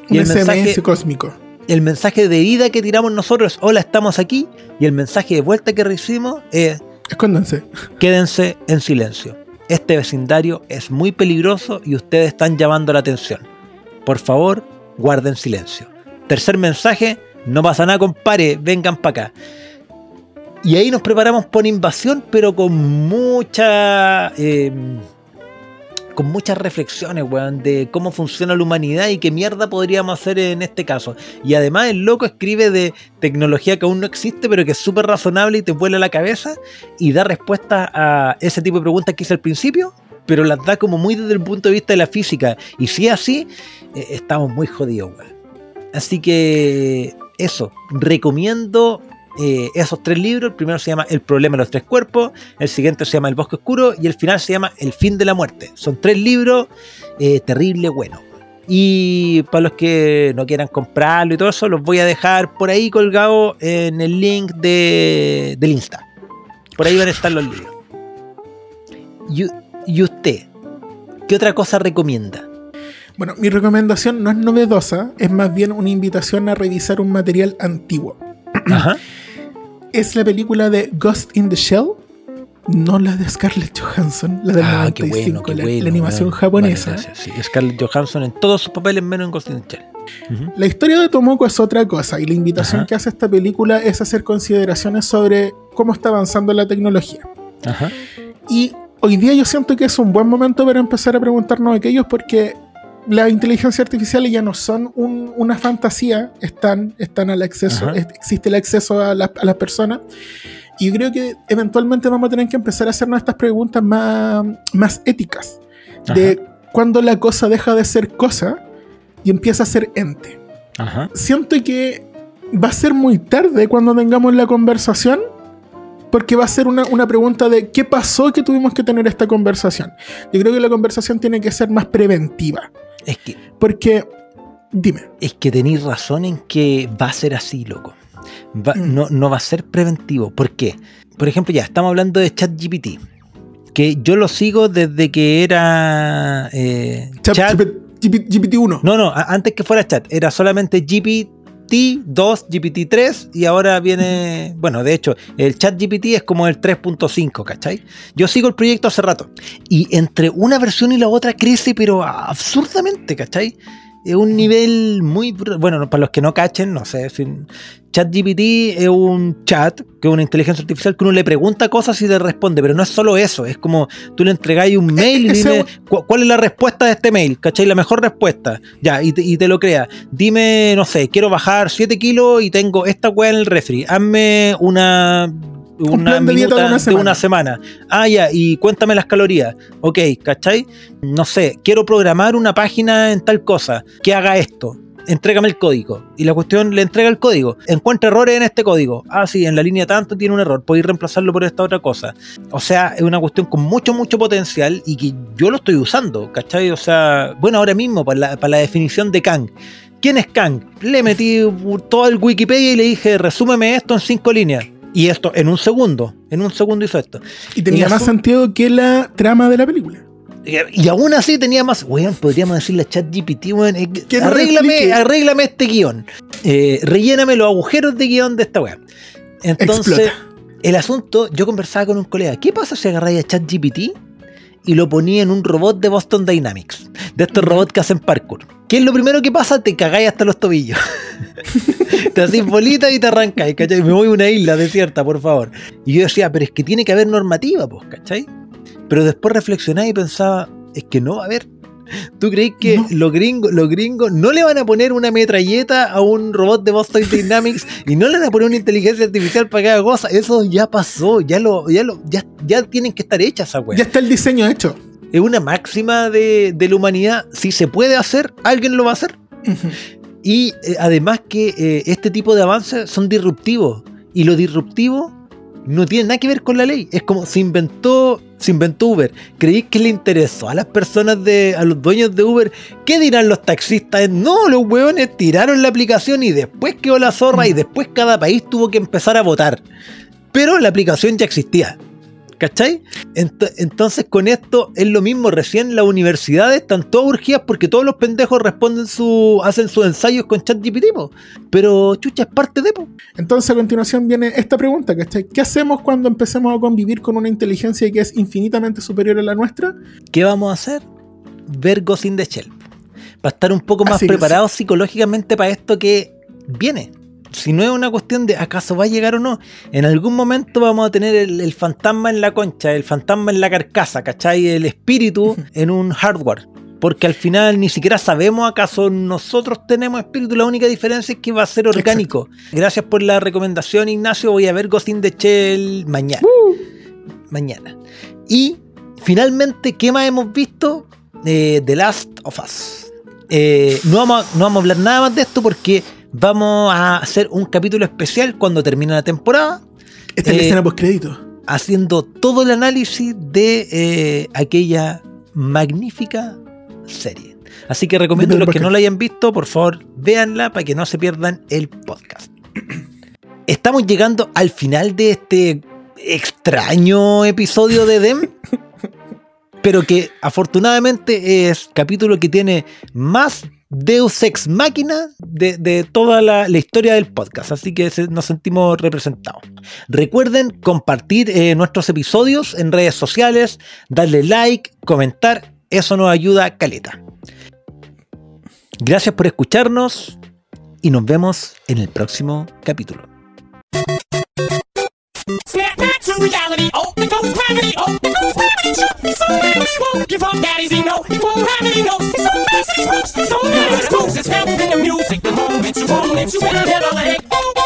Y Un el SMS mensaje, cósmico. el mensaje de ida que tiramos nosotros es hola, estamos aquí. Y el mensaje de vuelta que recibimos es Escóndanse. quédense en silencio. Este vecindario es muy peligroso y ustedes están llamando la atención. Por favor, guarden silencio. Tercer mensaje, no pasa nada, compare, vengan para acá. Y ahí nos preparamos por invasión, pero con mucha... eh, con muchas reflexiones, weón, de cómo funciona la humanidad y qué mierda podríamos hacer en este caso. Y además el loco escribe de tecnología que aún no existe, pero que es súper razonable y te vuela la cabeza y da respuesta a ese tipo de preguntas que hice al principio, pero las da como muy desde el punto de vista de la física. Y si es así, eh, estamos muy jodidos. Así que eso, recomiendo eh, esos tres libros. El primero se llama El problema de los tres cuerpos, el siguiente se llama El bosque oscuro y el final se llama El fin de la muerte. Son tres libros eh, terrible buenos. Y para los que no quieran comprarlo y todo eso, los voy a dejar por ahí colgados en el link de, del Insta. Por ahí van a estar los libros. Y, y usted, ¿qué otra cosa recomienda? Bueno, mi recomendación no es novedosa, es más bien una invitación a revisar un material antiguo. [CLEARS THROAT] Ajá. Es la película de Ghost in the Shell, no la de Scarlett Johansson, la del Ah, qué 95, bueno, qué la, bueno, la animación japonesa. Vale, sí, Scarlett Johansson en todos sus papeles menos en Ghost in the Shell. La historia de Tomoko es otra cosa y la invitación Ajá. que hace esta película es hacer consideraciones sobre cómo está avanzando la tecnología. Ajá. Y hoy día yo siento que es un buen momento para empezar a preguntarnos aquellos porque las inteligencias artificiales ya no son un- una fantasía, están, están al acceso, es- existe el acceso a, la- a las personas. Y yo creo que eventualmente vamos a tener que empezar a hacernos estas preguntas más, más éticas. De cuando la cosa deja de ser cosa y empieza a ser ente. Ajá. Siento que va a ser muy tarde cuando tengamos la conversación, porque va a ser una, una pregunta de qué pasó que tuvimos que tener esta conversación. Yo creo que la conversación tiene que ser más preventiva, Es que, porque, dime, es que tenéis razón en que va a ser así, loco. Va- Mm. no, no va a ser preventivo. ¿Por qué? Por ejemplo, ya estamos hablando de ChatGPT. Que yo lo sigo desde que era. eh, Chat- Chat- GP- GPT-1. No, no, antes que fuera chat, era solamente GPT-2, GPT-3 y ahora viene, bueno, de hecho, el chat GPT es como el 3.5, ¿cachai? Yo sigo el proyecto hace rato y entre una versión y la otra crece, pero absurdamente, ¿cachai? Es un nivel muy... Bueno, para los que no cachen, no sé, si- ChatGPT es un chat, que es una inteligencia artificial que uno le pregunta cosas y le responde, pero no es solo eso, es como tú le entregáis un [LAUGHS] mail y dime cu- cuál es la respuesta de este mail, ¿cachai? La mejor respuesta, ya, y te, y te lo crea. Dime, no sé, quiero bajar 7 kilos y tengo esta weá en el refri, hazme una... Una plan de dieta de una semana. semana. Ah, ya, y cuéntame las calorías. Ok, ¿cachai? No sé, quiero programar una página en tal cosa, que haga esto. Entrégame el código. Y la cuestión le entrega el código. Encuentra errores en este código. Ah, sí, en la línea tanto tiene un error. Podéis reemplazarlo por esta otra cosa. O sea, es una cuestión con mucho, mucho potencial y que yo lo estoy usando, ¿cachai? O sea, bueno, ahora mismo, para la, para la definición de Kang. ¿Quién es Kang? Le metí todo el Wikipedia y le dije, resúmeme esto en cinco líneas. Y esto en un segundo. En un segundo hizo esto. Y tenía más sentido que la trama de la película. Y, y aún así tenía más. Weón, podríamos decirle a ChatGPT, weón, eh, arréglame, arréglame este guion. Eh, relléname los agujeros de guion de esta weá. Entonces, Explota. el asunto, yo conversaba con un colega. ¿Qué pasa si agarráis a ChatGPT y lo ponía en un robot de Boston Dynamics? De estos robots que hacen parkour. ¿Qué es lo primero que pasa? Te cagáis hasta los tobillos. [LAUGHS] te hacís bolita y te arrancáis, ¿cachai? Me voy a una isla desierta, por favor. Y yo decía, pero es que tiene que haber normativa, pues, ¿cachai? Pero después reflexionaba y pensaba, es que no va a haber. ¿Tú crees que No. los gringos, los gringos no le van a poner una metralleta a un robot de Boston Dynamics y no le van a poner una inteligencia artificial para que haga cosas? Eso ya pasó, ya lo, ya lo, ya, ya tienen que estar hechas esa weá. Ya está el diseño hecho. Es una máxima de, de la humanidad. Si se puede hacer, alguien lo va a hacer. Y eh, además que eh, este tipo de avances son disruptivos. Y lo disruptivo no tiene nada que ver con la ley. Es como se inventó, se inventó Uber. ¿Creí que le interesó a las personas de, a los dueños de Uber? ¿Qué dirán los taxistas? No, los hueones tiraron la aplicación y después quedó la zorra y después cada país tuvo que empezar a votar. Pero la aplicación ya existía. ¿Cachai? entonces con esto es lo mismo, recién las universidades están todas urgidas porque todos los pendejos responden su, hacen sus ensayos con ChatGPT, pero chucha es parte de... Po. Entonces a continuación viene esta pregunta, ¿cachai? ¿Qué hacemos cuando empecemos a convivir con una inteligencia que es infinitamente superior a la nuestra? ¿Qué vamos a hacer? Ver Ghost in the Shell. Para estar un poco más preparados psicológicamente para esto que viene si no es una cuestión de acaso va a llegar o no, en algún momento vamos a tener el, fantasma en la concha, el fantasma en la carcasa, ¿cachai? El espíritu en un hardware. Porque al final ni siquiera sabemos acaso nosotros tenemos espíritu, la única diferencia es que va a ser orgánico. Gracias por la recomendación, Ignacio. Voy a ver Ghost in the Shell mañana. Uh. Mañana. Y finalmente, ¿qué más hemos visto? Eh, the Last of Us. Eh, no, vamos, no vamos a hablar nada más de esto porque Vamos a hacer un capítulo especial cuando termine la temporada. Esta es la eh, escena post-crédito. Haciendo todo el análisis de eh, aquella magnífica serie. Así que recomiendo a los que no la hayan visto, por favor, véanla para que no se pierdan el podcast. Estamos llegando al final de este extraño episodio de Dem. [LAUGHS] pero que afortunadamente es capítulo que tiene más Deus Ex Máquina de, toda la, historia del podcast, así que nos sentimos representados. Recuerden compartir eh, nuestros episodios en redes sociales, darle like, comentar, eso nos ayuda caleta. Gracias por escucharnos y nos vemos en el próximo capítulo. Reality. Oh, the ghost gravity. Oh, the ghost gravity. Shoot. He's so mad he won't give up. Daddy's know. He won't have it. He knows. He's so fast he's ropes. So mad he's ropes. It's helping in the music. The moment you want it, you better never let